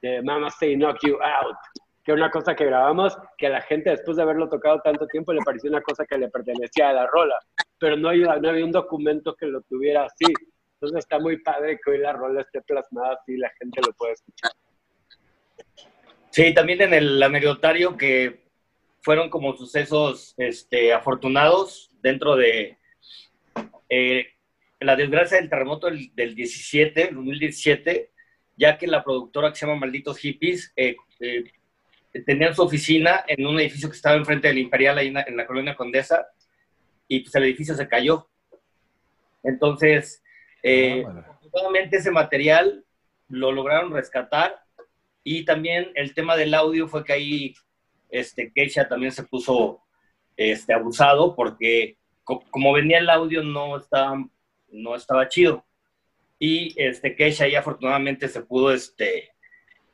de Mama Say Knock You Out, que es una cosa que grabamos que a la gente después de haberlo tocado tanto tiempo le pareció una cosa que le pertenecía a la rola, pero no, no había un documento que lo tuviera así. Entonces está muy padre que hoy la rola esté plasmada así y la gente lo pueda escuchar. Sí, también en el anecdotario que fueron como sucesos este, afortunados dentro de eh, la desgracia del terremoto del, del 17, 2017, ya que la productora que se llama Malditos Hippies eh, eh, tenía su oficina en un edificio que estaba enfrente del Imperial, ahí en la, colonia Condesa, y pues el edificio se cayó. Entonces, eh, ah, ese material lo lograron rescatar y también el tema del audio fue que ahí este, Keisha también se puso este, abusado porque como venía el audio no estaba, no estaba chido. Y este, Keisha ya afortunadamente se pudo este,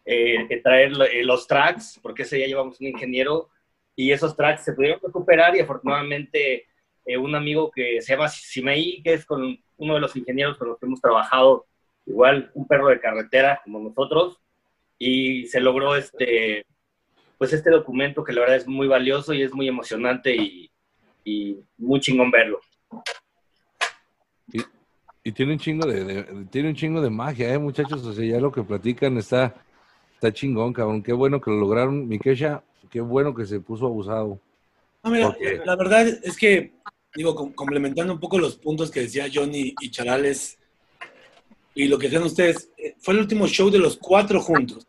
eh, traer eh, los tracks, porque ese día llevamos un ingeniero, y esos tracks se pudieron recuperar y afortunadamente eh, un amigo que se llama Simei, que es con uno de los ingenieros con los que hemos trabajado, igual un perro de carretera como nosotros, y se logró este, pues este documento que la verdad es muy valioso y es muy emocionante y, y muy chingón verlo. Y tiene un chingo de, tiene un chingo de magia, ¿eh, muchachos? O sea, ya lo que platican está, está chingón, cabrón. Qué bueno que lo lograron, Mikesha. Qué bueno que se puso abusado. mira, la verdad es que, digo, complementando un poco los puntos que decía Johnny y Charales y lo que decían ustedes, eh, fue el último show de los cuatro juntos.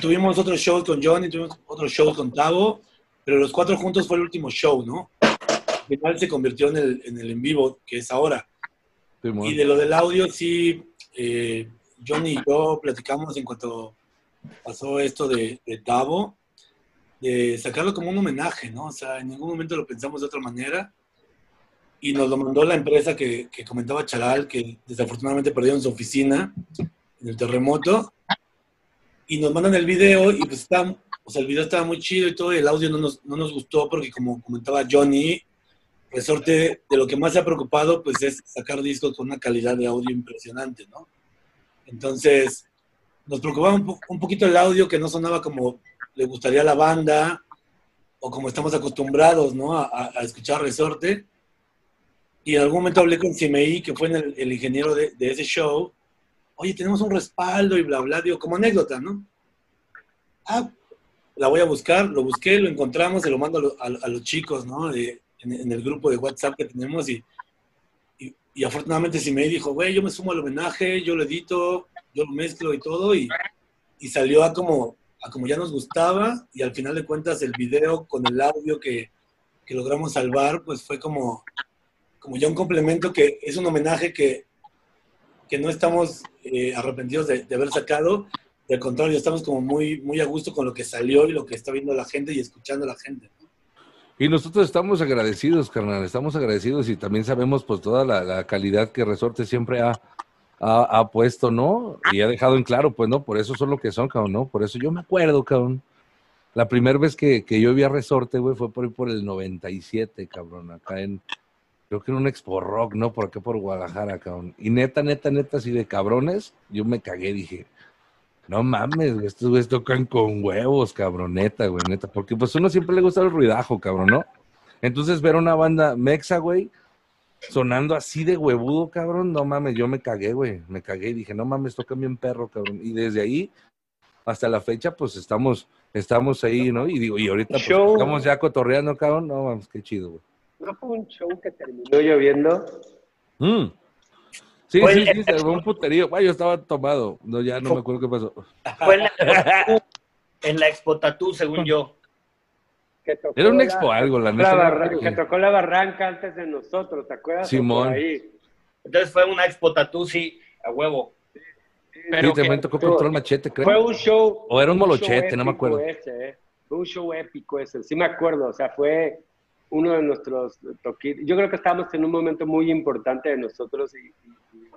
Tuvimos otros shows con Johnny, tuvimos otros shows con Tavo, pero los cuatro juntos fue el último show, ¿no? Al final se convirtió en el en, el en vivo que es ahora. Y de lo del audio, sí, eh, Johnny y yo platicamos en cuanto pasó esto de, de Tavo, de sacarlo como un homenaje, ¿no? O sea, en ningún momento lo pensamos de otra manera. Y nos lo mandó la empresa que, que comentaba Charal, que desafortunadamente perdieron su oficina en el terremoto. Y nos mandan el video y pues está, o sea, el video estaba muy chido y todo, y el audio no nos, no nos gustó porque como comentaba Johnny, Resorte de lo que más se ha preocupado pues es sacar discos con una calidad de audio impresionante, ¿no? Entonces, nos preocupaba un, poquito el audio que no sonaba como le gustaría a la banda o como estamos acostumbrados, ¿no? A, escuchar Resorte. Y en algún momento hablé con Cimei, que fue el, ingeniero de, ese show. Oye, tenemos un respaldo y bla, bla, digo, como anécdota, ¿no? Ah, la voy a buscar, lo busqué, lo encontramos, se lo mando a, los chicos, ¿no? De, en, en el grupo de WhatsApp que tenemos y, y, afortunadamente Simei dijo, güey, yo me sumo al homenaje, yo lo edito, yo lo mezclo y todo y, y salió a como, a como ya nos gustaba y al final de cuentas el video con el audio que, que logramos salvar, pues fue como, como ya un complemento que es un homenaje que, que no estamos eh, arrepentidos de, haber sacado, del contrario, estamos como muy, muy a gusto con lo que salió y lo que está viendo la gente y escuchando la gente. Y nosotros estamos agradecidos, carnal, estamos agradecidos y también sabemos pues toda la, calidad que Resorte siempre ha, ha, puesto, ¿no? Y ha dejado en claro, pues, ¿no? Por eso son lo que son, cabrón, ¿no? Por eso yo me acuerdo, cabrón. La primera vez que, que yo vi a Resorte, güey, fue por, por el 97, cabrón, acá en, creo que en un Expo Rock, ¿no? Por acá por Guadalajara, cabrón. Y neta, neta, neta, así de cabrones, yo me cagué, dije, no mames, estos güeyes tocan con huevos, cabrón, neta, güey, neta. Porque pues uno siempre le gusta el ruidajo, cabrón, ¿no? Entonces ver una banda mexa, güey, sonando así de huevudo, cabrón, no mames, yo me cagué, güey, me cagué y dije, no mames, tocan bien perro, cabrón. Y desde ahí hasta la fecha, pues estamos, estamos ahí, ¿no? Y digo, y ahorita pues, estamos ya cotorreando, cabrón, no mames, qué chido, güey. ¿No fue un show que terminó lloviendo? Mm. Sí, Fue sí, el- sí, se armó un puterío. Güey, yo estaba tomado. No, ya no me acuerdo qué pasó. Fue en la, en la Expo Tatú, según yo. Que tocó Era un la- expo algo, la la barra- que tocó la barranca antes de nosotros, ¿te acuerdas? Simón. Por ahí. Entonces fue una Expo Tatú, sí, a huevo. Pero Sí, que- también tocó control machete, creo. Fue un show. O era un molochete, no me épico acuerdo. ese, ¿eh? Fue un show épico ese, sí me acuerdo, o sea, fue uno de nuestros toquitos. Yo creo que estábamos en un momento muy importante de nosotros y, y-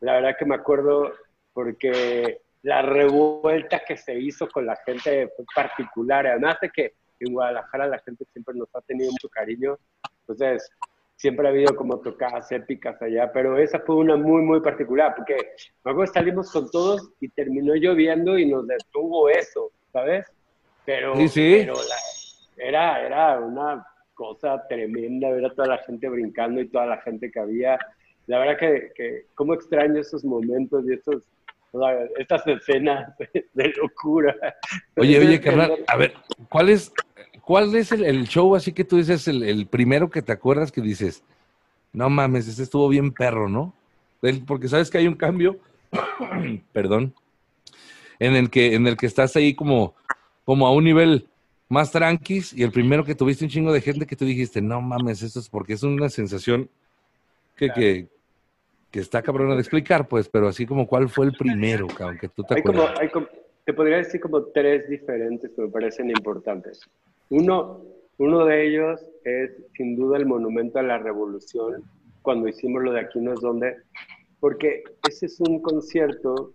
la verdad que me acuerdo porque la revuelta que se hizo con la gente fue particular, además de que en Guadalajara la gente siempre nos ha tenido mucho cariño, entonces siempre ha habido como tocadas épicas allá, pero esa fue una muy, muy particular, porque que salimos con todos y terminó lloviendo y nos detuvo eso, ¿sabes? Pero, Sí, sí. pero la- era, era una cosa tremenda ver a toda la gente brincando y toda la gente que había. La verdad que, que cómo extraño esos momentos y esos, o sea, estas escenas (laughs) de, locura. Oye, oye, (laughs) carnal, a ver, ¿cuál es, cuál es el, el show así que tú dices, el, el primero que te acuerdas que dices, no mames, ese estuvo bien perro, ¿no? Porque sabes que hay un cambio, (clears throat) perdón, en el que, en el que estás ahí como, como a un nivel más tranquis y el primero que tuviste un chingo de gente que tú dijiste, no mames, esto es porque es una sensación que, que, que está cabrona de explicar, pues, pero así como cuál fue el primero, cabrón, que tú te Hay como, acuerdas. hay como- te podría decir como tres diferentes que me parecen importantes. Uno, uno de ellos es sin duda el monumento a la revolución, cuando hicimos lo de Aquí no es donde, porque ese es un concierto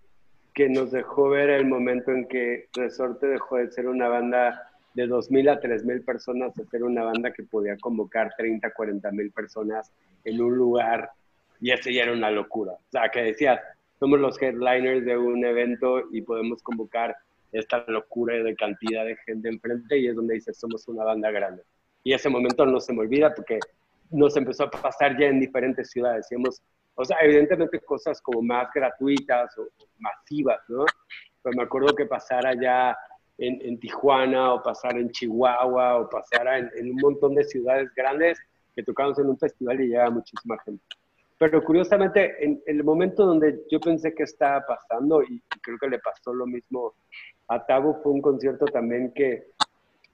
que nos dejó ver el momento en que Resorte dejó de ser una banda de 2.000 a 3.000 personas a ser una banda que podía convocar 30, 40.000 personas en un lugar y eso ya era una locura. O sea, que decías, somos los headliners de un evento y podemos convocar esta locura de cantidad de gente enfrente y es donde dices, somos una banda grande. Y ese momento no se me olvida porque nos empezó a pasar ya en diferentes ciudades. Y o sea, evidentemente cosas como más gratuitas o masivas, ¿no? Pero me acuerdo que pasara ya en, en Tijuana o pasara en Chihuahua o pasara en, en un montón de ciudades grandes que tocábamos en un festival y llegaba muchísima gente. Pero curiosamente, en, en el momento donde yo pensé que estaba pasando, y, creo que le pasó lo mismo a Tabo, fue un concierto también que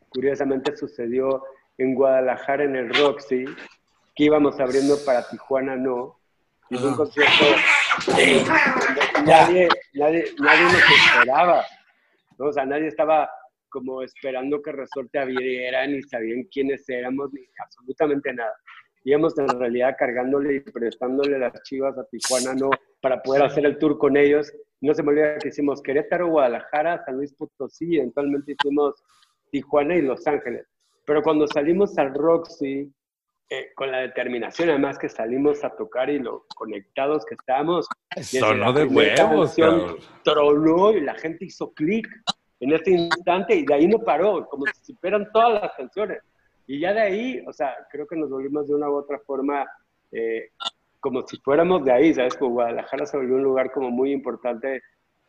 curiosamente sucedió en Guadalajara en el Roxy, que íbamos abriendo para Tijuana No, y fue un Ah. concierto nadie, nadie, nadie nos esperaba, ¿no? O sea, nadie estaba como esperando que Resorte abriera, ni sabían quiénes éramos, ni absolutamente nada. Íbamos en realidad cargándole y prestándole las chivas a Tijuana, no, para poder hacer el tour con ellos. No se me olvida que hicimos Querétaro, Guadalajara, San Luis Potosí, y eventualmente hicimos Tijuana y Los Ángeles. Pero cuando salimos al Roxy, eh, con la determinación además que salimos a tocar y lo conectados que estábamos, Sonó de huevos, tronó y la gente hizo clic en ese instante y de ahí no paró, como si supieran todas las canciones. Y ya de ahí, o sea, creo que nos volvimos de una u otra forma eh, como si fuéramos de ahí, ¿sabes? Como Guadalajara se volvió un lugar como muy importante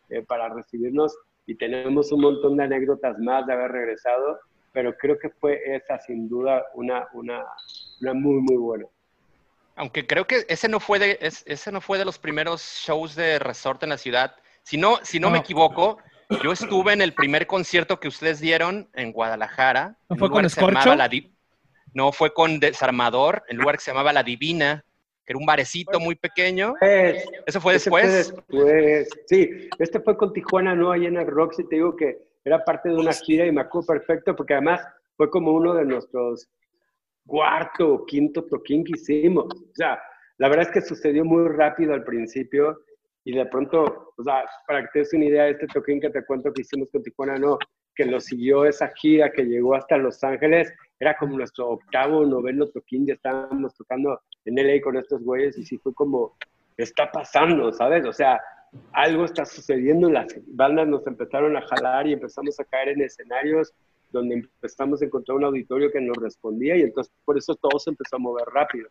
eh, para recibirnos y tenemos un montón de anécdotas más de haber regresado, pero creo que fue esa sin duda una, una, una muy, muy buena. Aunque creo que ese no fue de, es- ese no fue de los primeros shows de resort en la ciudad. Si no, si no, me No. equivoco, yo estuve en el primer concierto que ustedes dieron en Guadalajara. ¿No fue con Scorcho? La Di- No, fue con Desarmador, el lugar que se llamaba La Divina, que era un barecito muy pequeño. Pues, ¿Eso fue Este fue después? después. Sí, este fue con Tijuana, ¿no? Ahí en el Roxy, te digo que era parte de una gira y me acuerdo perfecto porque además fue como uno de nuestros cuarto o quinto toquín que hicimos. O sea, la verdad es que sucedió muy rápido al principio y de pronto, o sea, para que te des una idea, este toquín que te cuento que hicimos con Tijuana, no, que lo siguió esa gira que llegó hasta Los Ángeles, era como nuestro octavo, noveno toquín, ya estábamos tocando en LA con estos güeyes y sí fue como, está pasando, ¿sabes? O sea, algo está sucediendo, las bandas nos empezaron a jalar y empezamos a caer en escenarios donde empezamos a encontrar un auditorio que nos respondía y entonces por eso todo se empezó a mover rápido.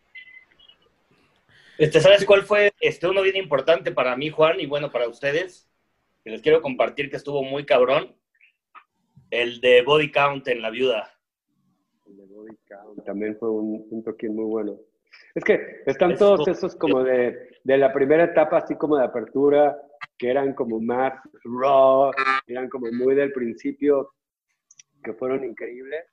Este, ¿Sabes cuál fue este, uno bien importante para mí, Juan, y bueno, para ustedes? Que les quiero compartir que estuvo muy cabrón. El de Body Count en La Viuda. El de Body Count También fue un, un toquín muy bueno. Es que están Es todos todo- esos como de, de la primera etapa, así como de apertura, que eran como más raw, eran como muy del principio, que fueron increíbles.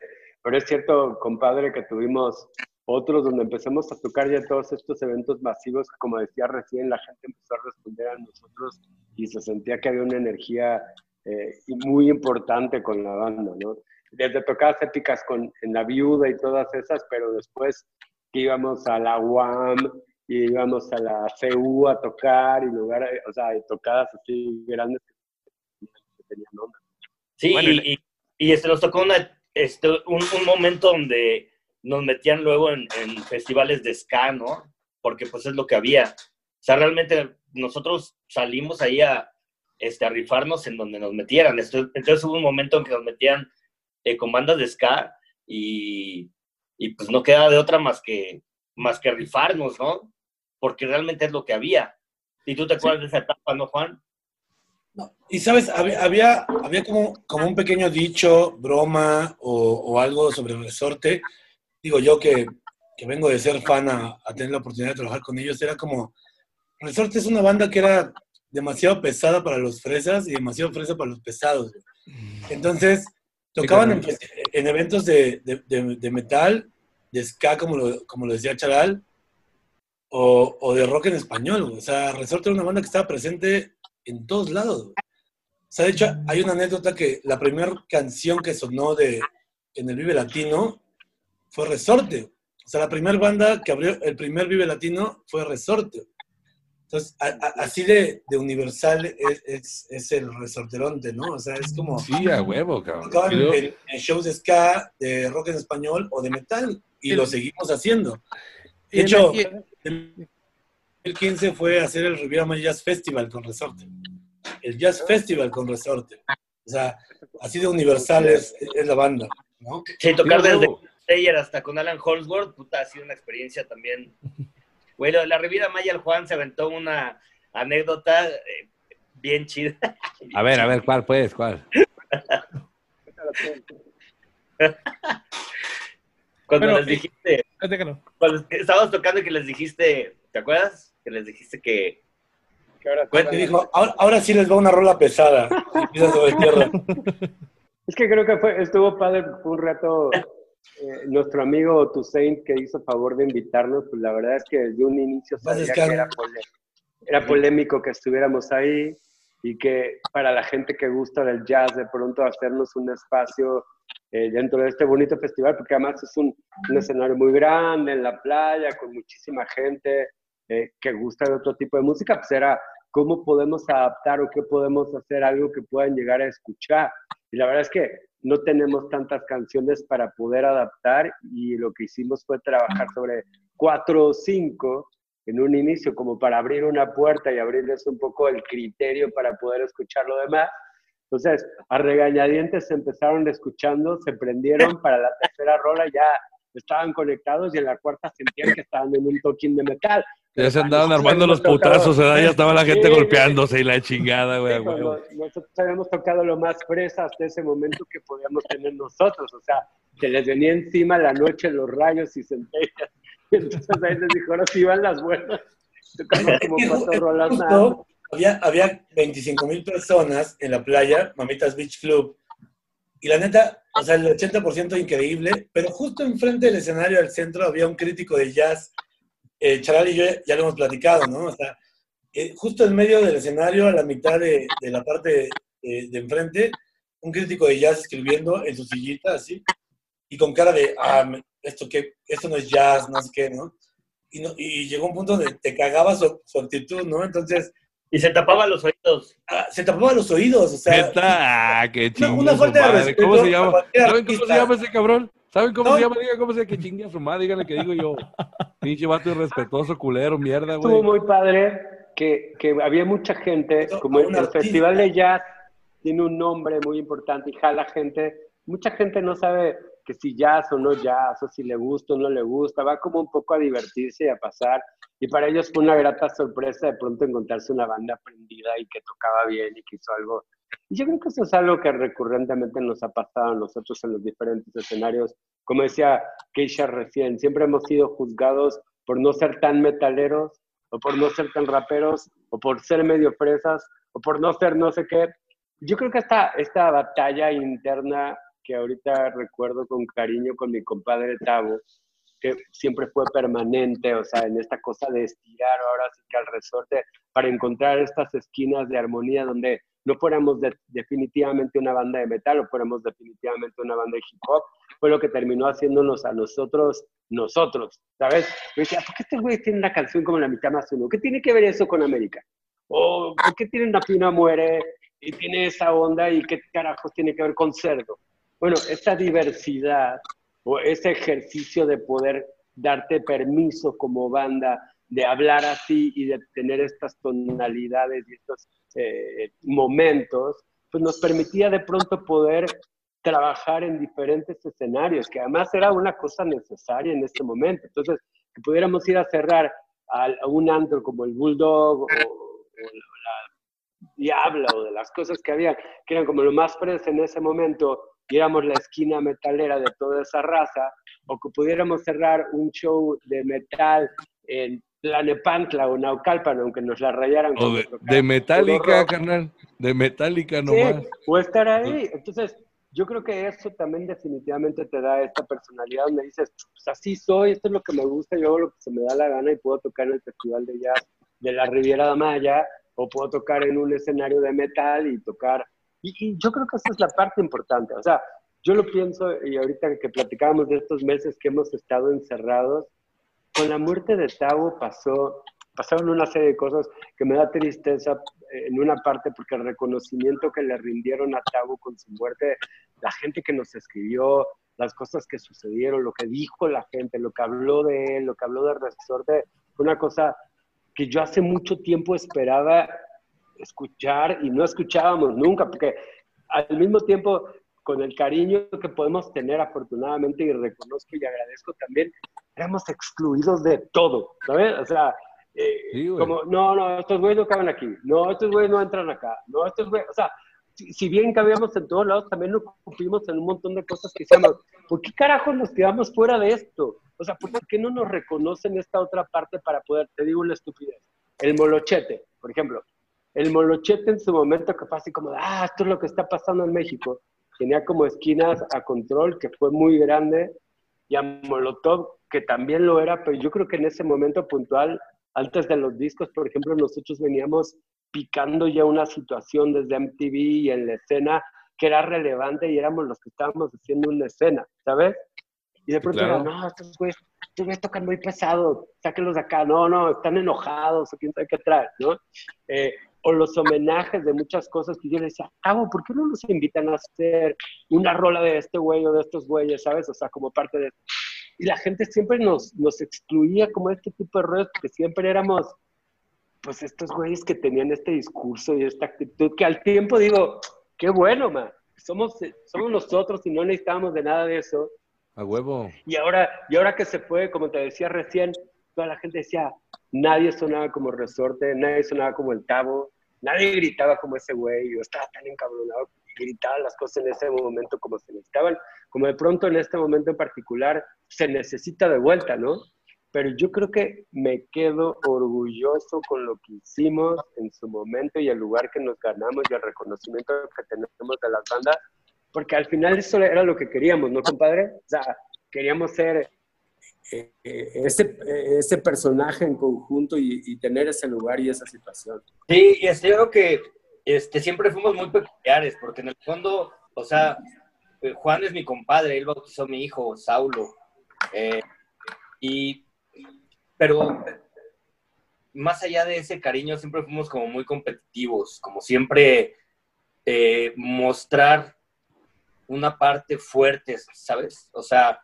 Pero es cierto, compadre, que tuvimos otros donde empezamos a tocar ya todos estos eventos masivos, que como decía recién, la gente empezó a responder a nosotros y se sentía que había una energía eh, muy importante con la banda, ¿no? Desde tocadas épicas con, en La Viuda y todas esas, pero después que íbamos a la UAM y íbamos a la CU a tocar y lugar, o sea, y tocadas así grandes que tenían onda. Sí, Bueno, y, y, y, este, nos tocó una, este, un, un momento donde nos metían luego en, en festivales de ska, ¿no? Porque pues es lo que había. O sea, realmente nosotros salimos ahí a, este, a rifarnos en donde nos metieran. Entonces hubo un momento en que nos metían eh, con bandas de ska y, y pues no queda de otra más que, más que rifarnos, ¿no? Porque realmente es lo que había. Y tú te acuerdas de esa etapa, ¿no, Juan? Y sabes, había, había, había como, como un pequeño dicho, broma o, o algo sobre resorte. Digo yo que, que vengo de ser fan a, a tener la oportunidad de trabajar con ellos. Era como, resorte es una banda que era demasiado pesada para los fresas y demasiado fresa para los pesados. Entonces, tocaban en, eventos de, de- de- de metal, de ska, como lo, como lo decía Charal, o, o de rock en español. güey. O sea, Resorte era una banda que estaba presente en todos lados. güey. O sea, de hecho, hay una anécdota que la primera canción que sonó de, en el Vive Latino fue Resorte. O sea, la primera banda que abrió el primer Vive Latino fue Resorte. Entonces, a- a- así de, de universal es, es, es el resorteronte, ¿no? O sea, es como... Sí, a huevo, cabrón. En, en shows de ska, de rock en español o de metal, y lo seguimos haciendo. De hecho, en 2015 fue a hacer el Riviera Maya Jazz Festival con Resorte. El Jazz Festival con Resorte. O sea, así de universal es, es la banda, ¿no? Sí, tocar desde. Slayer hasta con Alan Holdsworth, puta, ha sido una experiencia también. (laughs) Bueno, la Riviera Maya, el Juan se aventó una anécdota eh, bien chida. A ver, a ver, ¿cuál pues? ¿Cuál? (laughs) Cuando Pero, les dijiste, déjalo. cuando estábamos tocando y que les dijiste, ¿te acuerdas? Que les dijiste que... Que ahora dijo, ahora, ahora sí les va una rola pesada. Sobre (laughs) tierra. Es que creo que fue, estuvo padre fue un rato. eh, nuestro amigo Toussaint que hizo favor de invitarnos, pues la verdad es que desde un inicio sabía que era, era polémico que estuviéramos ahí y que para la gente que gusta del jazz, de pronto hacernos un espacio eh, dentro de este bonito festival, porque además es un, un escenario muy grande en la playa, con muchísima gente eh, que gusta de otro tipo de música, pues era cómo podemos adaptar o qué podemos hacer algo que puedan llegar a escuchar. Y la verdad es que no tenemos tantas canciones para poder adaptar y lo que hicimos fue trabajar sobre cuatro o cinco en un inicio como para abrir una puerta y abrirles un poco el criterio para poder escuchar lo demás. Entonces, a regañadientes se empezaron escuchando, se prendieron para la tercera rola, ya estaban conectados y en la cuarta sentían que estaban en un toquín de metal. Ya se andaban nosotros armando los tocado- putazos, ¿verdad? Ya estaba la gente Sí, golpeándose y la chingada, güey. Sí, nosotros habíamos tocado lo más fresa hasta ese momento que podíamos tener nosotros, o sea, se les venía encima la noche los rayos y centellas. (laughs) Entonces ahí les dijo, ahora sí van las buenas. Tocamos como cuatro (laughs) rolas más. Había, había 25 mil personas en la playa, Mamitas Beach Club, y la neta, o sea, el 80% increíble, pero justo enfrente del escenario, al centro, había un crítico de jazz. Eh, Charal y yo ya lo hemos platicado, ¿no? O sea, eh, justo en medio del escenario, a la mitad de, de la parte de, de enfrente, un crítico de jazz escribiendo en su sillita, así, y con cara de, ah, esto, qué, esto no es jazz, no sé qué, ¿no? Y, no- y llegó un punto donde te cagaba su, su actitud, ¿no? Entonces, Y se tapaban los oídos. ah, se tapaba los oídos, o sea, Neta, ah, qué una, chingo. una falta de ¿Cómo se llama? ¿Saben cómo se llama ese cabrón? ¿Saben cómo No. se llama? Diga cómo se que chingue a su madre, díganle que digo yo. (laughs) Pinche vato irrespetuoso, culero, mierda, Estuvo güey. muy padre que, que había mucha gente, Eso, como el, un el artista. Festival de Jazz tiene un nombre muy importante y jala gente. Mucha gente no sabe que si jazz o no jazz, o si le gusta o no le gusta, va como un poco a divertirse y a pasar. Y para ellos fue una grata sorpresa de pronto encontrarse una banda prendida y que tocaba bien y que hizo algo. Y yo creo que eso es algo que recurrentemente nos ha pasado a nosotros en los diferentes escenarios. Como decía Keisha recién, siempre hemos sido juzgados por no ser tan metaleros, o por no ser tan raperos, o por ser medio fresas, o por no ser no sé qué. Yo creo que esta, esta batalla interna que ahorita recuerdo con cariño con mi compadre Tavo, que siempre fue permanente, o sea, en esta cosa de estirar ahora sí que al resorte para encontrar estas esquinas de armonía donde no fuéramos de- definitivamente una banda de metal o fuéramos definitivamente una banda de hip hop, fue lo que terminó haciéndonos a nosotros, nosotros, ¿sabes? Yo decía, ¿por qué estos güeyes tienen una canción como la mitad más uno? ¿Qué tiene que ver eso con América? ¿O por qué tienen una pina muere y tiene esa onda y qué carajos tiene que ver con cerdo? Bueno, esta diversidad o ese ejercicio de poder darte permiso como banda de hablar así y de tener estas tonalidades y estos eh, momentos, pues nos permitía de pronto poder trabajar en diferentes escenarios, que además era una cosa necesaria en este momento. Entonces, que pudiéramos ir a cerrar a, un antro como el Bulldog o, o la Diabla o de las cosas que había, que eran como lo más fresco en ese momento, y éramos la esquina metalera de toda esa raza, o que pudiéramos cerrar un show de metal en Tlanepantla o Naucalpan, aunque nos la rayaran. O de, de Metallica, carnal. De Metallica Sí, nomás. o estar ahí. Entonces, yo creo que eso también definitivamente te da esta personalidad donde dices, pues así soy, esto es lo que me gusta, yo hago lo que se me da la gana y puedo tocar en el Festival de Jazz de la Riviera de Maya o puedo tocar en un escenario de metal y tocar. Y, y yo creo que esa es la parte importante. O sea, yo lo pienso y ahorita que platicábamos de estos meses que hemos estado encerrados, con la muerte de Tavo pasó, pasaron una serie de cosas que me da tristeza eh, en una parte porque el reconocimiento que le rindieron a Tavo con su muerte, la gente que nos escribió, las cosas que sucedieron, lo que dijo la gente, lo que habló de él, lo que habló de Resorte, fue una cosa que yo hace mucho tiempo esperaba escuchar y no escuchábamos nunca, porque al mismo tiempo, con el cariño que podemos tener afortunadamente y reconozco y agradezco también, éramos excluidos de todo, ¿sabes? O sea, eh, Sí, como, no, no, estos güeyes no caben aquí, no, estos güeyes no entran acá, no, estos güeyes, o sea, si, si bien cabíamos en todos lados, también nos cumplimos en un montón de cosas que decíamos, ¿por qué carajos nos quedamos fuera de esto? O sea, ¿por qué no nos reconocen esta otra parte para poder, te digo una estupidez, el molochete, por ejemplo, el molochete en su momento que fue así como, ah, esto es lo que está pasando en México, tenía como esquinas a control, que fue muy grande, y a Molotov, que también lo era, pero yo creo que en ese momento puntual, antes de los discos, por ejemplo, nosotros veníamos picando ya una situación desde MTV y en la escena que era relevante y éramos los que estábamos haciendo una escena, ¿sabes? Y de pronto claro. era, no, estos güeyes, estos güeyes tocan muy pesado, sáquenlos de acá, no, no, están enojados o quién sabe qué trae, ¿no? Eh, o los homenajes de muchas cosas que yo le decía, Cabo, ¿por qué no nos invitan a hacer una rola de este güey o de estos güeyes, ¿sabes? O sea, como parte de... Y la gente siempre nos, nos excluía como este tipo de rollos, porque siempre éramos, pues, estos güeyes que tenían este discurso y esta actitud, que al tiempo digo, qué bueno, man, somos, somos nosotros y no necesitamos de nada de eso, A huevo. Y ahora, y ahora que se fue, como te decía recién, toda la gente decía, nadie sonaba como Resorte, nadie sonaba como el Tavo, nadie gritaba como ese güey, yo estaba tan encabronado gritaba las cosas en ese momento como se necesitaban, como de pronto en este momento en particular se necesita de vuelta, ¿no? Pero yo creo que me quedo orgulloso con lo que hicimos en su momento y el lugar que nos ganamos y el reconocimiento que tenemos de las bandas, porque al final eso era lo que queríamos, ¿no, compadre? O sea, queríamos ser eh, eh, ese, eh, ese personaje en conjunto y, tener ese lugar y esa situación. Sí, y yo creo que este, siempre fuimos muy peculiares, porque en el fondo, o sea, Juan es mi compadre, él bautizó a mi hijo, Saulo. y, pero más allá de ese cariño, siempre fuimos como muy competitivos, como siempre mostrar una parte fuerte, ¿sabes? O sea,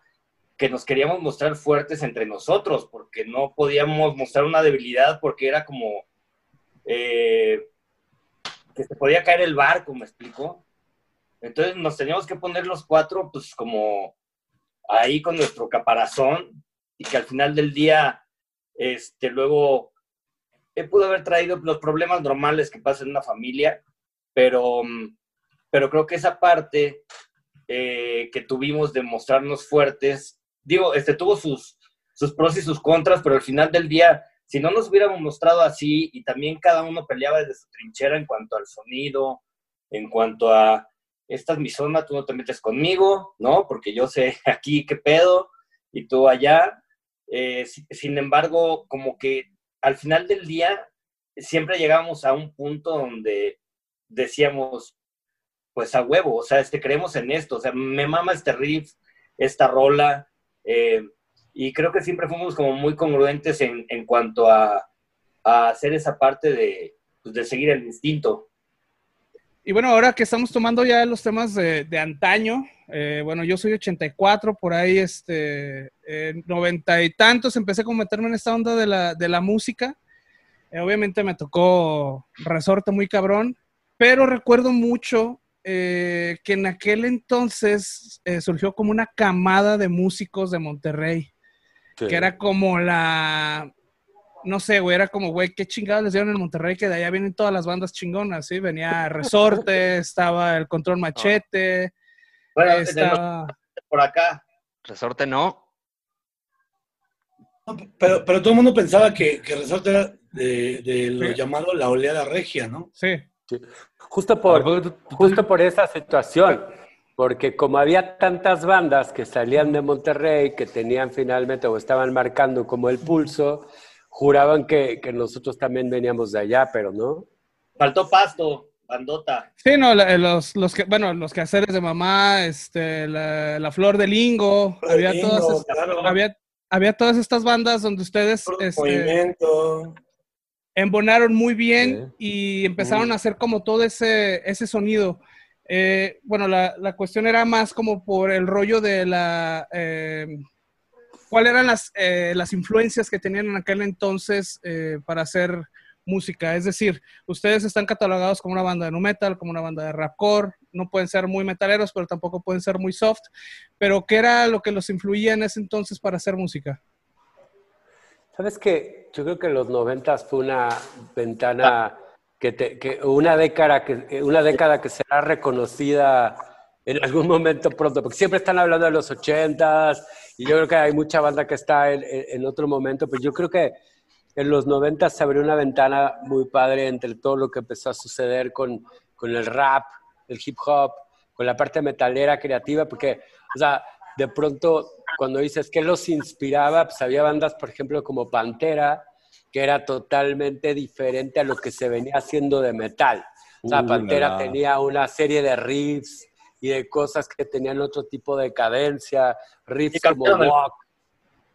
que nos queríamos mostrar fuertes entre nosotros, porque no podíamos mostrar una debilidad, porque era como eh, que se podía caer el barco, ¿me explico? Entonces nos teníamos que poner los cuatro, pues como ahí con nuestro caparazón, y que al final del día, este, luego, eh, pudo haber traído los problemas normales que pasan en una familia, pero, pero creo que esa parte eh, que tuvimos de mostrarnos fuertes, digo, este tuvo sus, sus pros y sus contras, pero al final del día, si no nos hubiéramos mostrado así y también cada uno peleaba desde su trinchera en cuanto al sonido, en cuanto a, esta es mi zona, tú no te metes conmigo, ¿no? Porque yo sé (laughs) aquí qué pedo y tú allá. Eh, si- sin embargo, como que al final del día siempre llegamos a un punto donde decíamos, pues a huevo, o sea, este, creemos en esto, o sea, me mama este riff, esta rola, eh, y creo que siempre fuimos como muy congruentes en, en cuanto a, a hacer esa parte de, pues, de seguir el instinto. Y bueno, ahora que estamos tomando ya los temas de, de antaño, eh, bueno, yo soy 84, por ahí, este, en 90 y tantos empecé a meterme en esta onda de la, de la música. Eh, obviamente me tocó resorte muy cabrón, pero recuerdo mucho eh, que en aquel entonces eh, surgió como una camada de músicos de Monterrey, que era como la, no sé, güey, era como, güey, qué chingados les dieron en Monterrey, que de allá vienen todas las bandas chingonas, ¿sí? Venía (laughs) Resorte, estaba el Control Machete, Bueno, estaba... por acá, Resorte no. Pero, pero todo el mundo pensaba que, que Resorte era de, de lo Sí. llamado la oleada regia, ¿no? Sí, Justo ¿A por, poco tú- tú- justo por esa situación, porque como había tantas bandas que salían de Monterrey, que tenían finalmente o estaban marcando como el pulso, juraban que, que nosotros también veníamos de allá, pero no. faltó pasto, bandota. sí, no, la- los, los que, bueno, los quehaceres de mamá, este, la, la Flor de Lingo, había Lingo, todas, es- claro. había, había todas estas bandas donde ustedes este, Movimiento. Embonaron muy bien y empezaron a hacer como todo ese, ese sonido. Eh, bueno, la, la cuestión era más como por el rollo de la... eh, ¿Cuáles eran las, eh, las influencias que tenían en aquel entonces eh, para hacer música? Es decir, ustedes están catalogados como una banda de nu metal, como una banda de rapcore, no pueden ser muy metaleros, pero tampoco pueden ser muy soft. Pero ¿qué era lo que los influía en ese entonces para hacer música? ¿Sabes qué? Yo creo que los noventas fue una ventana que, te- que una década que una década que será reconocida en algún momento pronto, porque siempre están hablando de los ochentas y yo creo que hay mucha banda que está en, en- en otro momento, pero yo creo que en los noventas se abrió una ventana muy padre entre todo lo que empezó a suceder con, con el rap, el hip hop, con la parte metalera creativa, porque, o sea, de pronto cuando dices que los inspiraba, pues había bandas, por ejemplo, como Pantera, que era totalmente diferente a lo que se venía haciendo de metal. O sea, Uh, Pantera la, tenía una serie de riffs y de cosas que tenían otro tipo de cadencia, riffs como walk,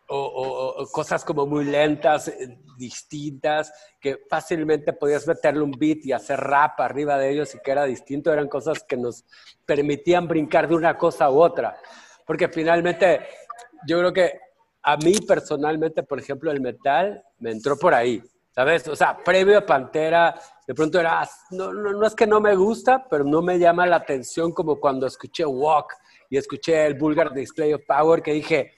o, o- o cosas como muy lentas, eh, distintas, que fácilmente podías meterle un beat y hacer rap arriba de ellos y que era distinto, eran cosas que nos permitían brincar de una cosa u otra. Porque finalmente, yo creo que a mí personalmente, por ejemplo, el metal me entró por ahí, ¿sabes? O sea, previo a Pantera, de pronto era, no, no, no es que no me gusta, pero no me llama la atención como cuando escuché Walk y escuché el Vulgar Display of Power que dije,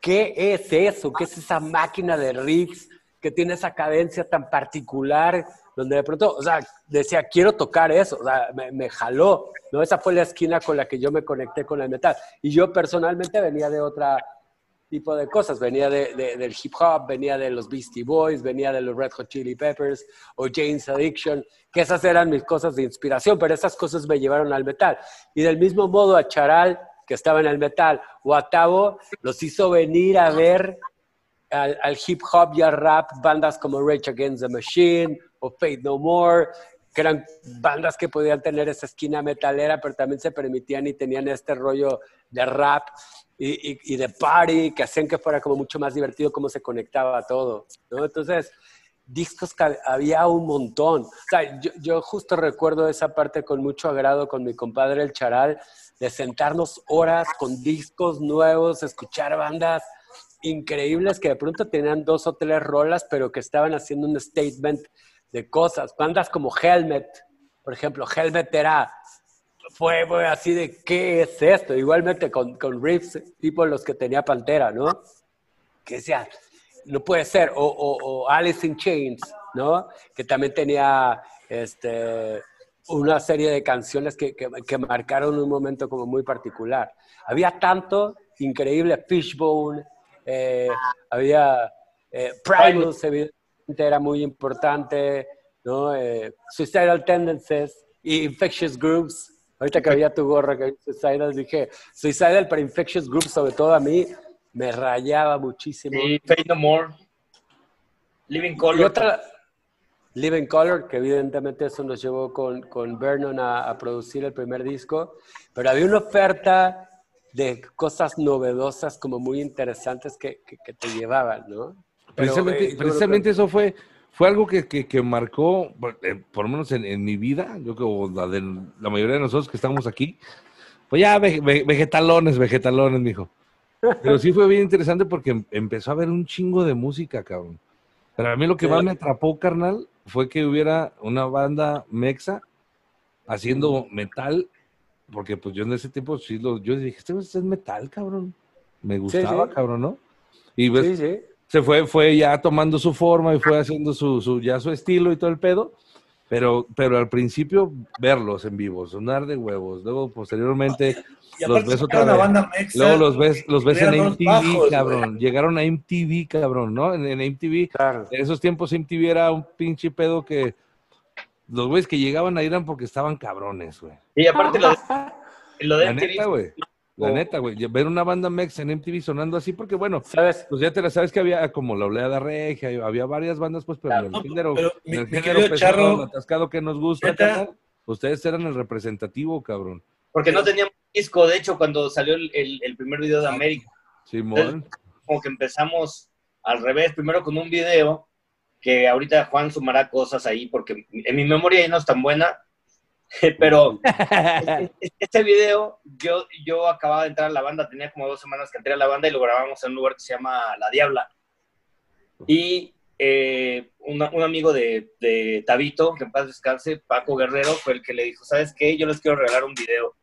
¿qué es eso? ¿Qué es esa máquina de riffs que tiene esa cadencia tan particular? Donde de pronto, o sea, decía, quiero tocar eso, o sea, me, jaló, ¿no? Esa fue la esquina con la que yo me conecté con el metal. Y yo personalmente venía de otra tipo de cosas. Venía de, de- del hip hop, venía de los Beastie Boys, venía de los Red Hot Chili Peppers o Jane's Addiction, que esas eran mis cosas de inspiración, pero esas cosas me llevaron al metal. Y del mismo modo a Charal, que estaba en el metal, o a Tavo, los hizo venir a ver al, al hip hop y al rap bandas como Rage Against the Machine o Fate No More, que eran bandas que podían tener esa esquina metalera, pero también se permitían y tenían este rollo de rap y, y- y de party, que hacían que fuera como mucho más divertido cómo se conectaba todo, ¿no? Entonces, discos que había un montón. O sea, yo, yo justo recuerdo esa parte con mucho agrado con mi compadre El Charal, de sentarnos horas con discos nuevos, escuchar bandas increíbles que de pronto tenían dos o tres rolas, pero que estaban haciendo un statement de cosas. Bandas como Helmet, por ejemplo, Helmet era, fue, fue así de, ¿qué es esto? Igualmente con, con riffs, tipo los que tenía Pantera, ¿no? Que decía, no puede ser, o, o, o Alice in Chains, ¿no? Que también tenía este, una serie de canciones que, que, que marcaron un momento como muy particular. Había tanto increíble, Fishbone, eh, había eh, Primus, evidentemente era muy importante, ¿no? Eh, Suicidal Tendencies y Infectious Groups. Ahorita que había tu gorra que Suicidal, dije, Suicidal para Infectious Groups, sobre todo a mí, me rayaba muchísimo. Y Fade No More. Living Y Color. otra, Living Color, que evidentemente eso nos llevó con, con Vernon a, a producir el primer disco, pero había una oferta de cosas novedosas como muy interesantes que, que, que te llevaban, ¿no? Pero, Precisamente, eh, precisamente que- eso fue, fue algo que, que- que marcó, por, eh, por lo menos en, en mi vida, yo creo la de la mayoría de nosotros que estamos aquí, pues ya ve- ve- vegetalones, vegetalones, mijo. Pero sí fue bien interesante porque em- empezó a haber un chingo de música, cabrón. Pero a mí lo que Sí. más me atrapó, carnal, fue que hubiera una banda mexa haciendo metal, porque pues yo en ese tiempo sí lo, yo dije, este es metal, cabrón. Me gustaba, sí. cabrón, ¿no? Y ves, Sí, sí. se fue, fue ya tomando su forma y fue haciendo su, su, ya su estilo y todo el pedo. Pero, pero al principio verlos en vivo, sonar de huevos. Luego, posteriormente, los ves otra vez. banda mexa. Luego los ves, los ves en MTV, bajos, cabrón. Llegaron a MTV, cabrón, ¿no? En, en MTV. Claro. En esos tiempos MTV era un pinche pedo que los güeyes que llegaban ahí eran porque estaban cabrones, güey. Y aparte lo de, (laughs) lo de La neta, güey. La Oh. neta, güey. Ver una banda mex en MTV sonando así, porque bueno, ¿Sabes? pues ya te la sabes que había como la oleada regia, había varias bandas, pues, pero en el género, pero en el mi género pesado, Charro, atascado que nos gusta, carnal, ustedes eran el representativo, cabrón. porque no teníamos disco, de hecho, cuando salió el, el- el primer video de América, Simón. como que empezamos al revés, primero con un video, que ahorita Juan sumará cosas ahí, porque en mi memoria ya no es tan buena, (laughs) pero este- video, yo, yo acababa de entrar a la banda, tenía como dos semanas que entré a la banda y lo grabamos en un lugar que se llama La Diabla. Y eh, un amigo de, de Tabito, que en paz descanse, Paco Guerrero, fue el que le dijo, ¿sabes qué? Yo les quiero regalar un video.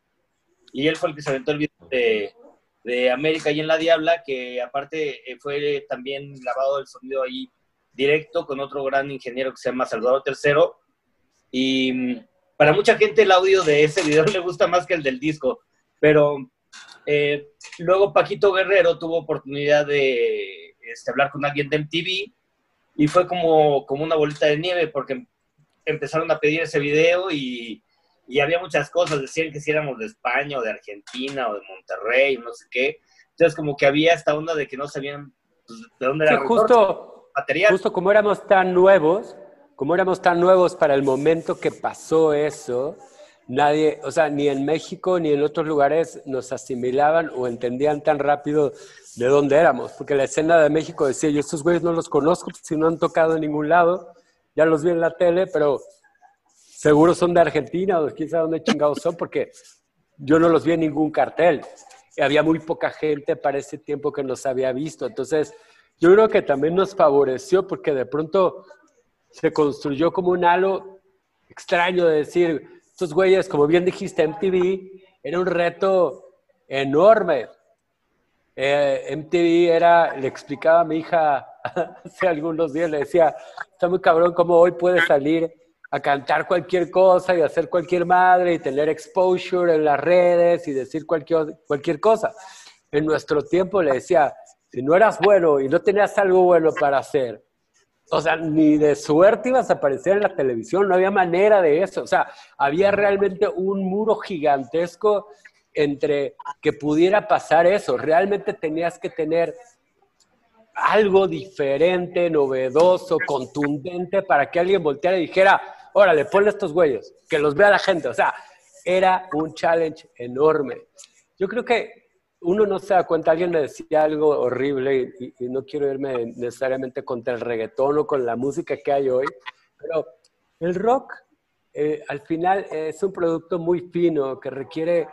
Y él fue el que se aventó el video de, de América y en La Diabla, que aparte eh, fue también grabado el sonido ahí directo con otro gran ingeniero que se llama Salvador Tercero. Y mm, para mucha gente el audio de ese video (laughs) le gusta más que el del disco, pero eh, luego Paquito Guerrero tuvo oportunidad de este, hablar con alguien de MTV y fue como, como una bolita de nieve porque empezaron a pedir ese video y, y había muchas cosas, decían que si éramos de España o de Argentina o de Monterrey, no sé qué. Entonces como que había esta onda de que no sabían pues, de dónde Sí, era el justo, material. justo como éramos tan nuevos, como éramos tan nuevos para el momento que pasó eso, nadie, o sea, ni en México ni en otros lugares nos asimilaban o entendían tan rápido de dónde éramos, porque la escena de México decía, yo estos güeyes no los conozco, si no han tocado en ningún lado, ya los vi en la tele, pero seguro son de Argentina o quién sabe dónde chingados son, porque yo no los vi en ningún cartel. Y había muy poca gente para ese tiempo que nos había visto. Entonces, yo creo que también nos favoreció porque de pronto se construyó como un halo extraño de decir, estos güeyes, como bien dijiste, MTV, era un reto enorme. Eh, MTV era, le explicaba a mi hija (laughs) hace algunos días, le decía, está muy cabrón cómo hoy puede salir a cantar cualquier cosa y hacer cualquier madre y tener exposure en las redes y decir cualquier, cualquier cosa. En nuestro tiempo le decía, si no eras bueno y no tenías algo bueno para hacer, o sea, ni de suerte ibas a aparecer en la televisión, no había manera de eso. O sea, había realmente un muro gigantesco entre que pudiera pasar eso. Realmente tenías que tener algo diferente, novedoso, contundente para que alguien volteara y dijera, órale, ponle estos güeyes, que los vea la gente. O sea, era un challenge enorme. Yo creo que uno no se da cuenta, alguien me decía algo horrible y, no quiero irme necesariamente contra el reggaetón o con la música que hay hoy, pero el rock eh, al final es un producto muy fino que requiere,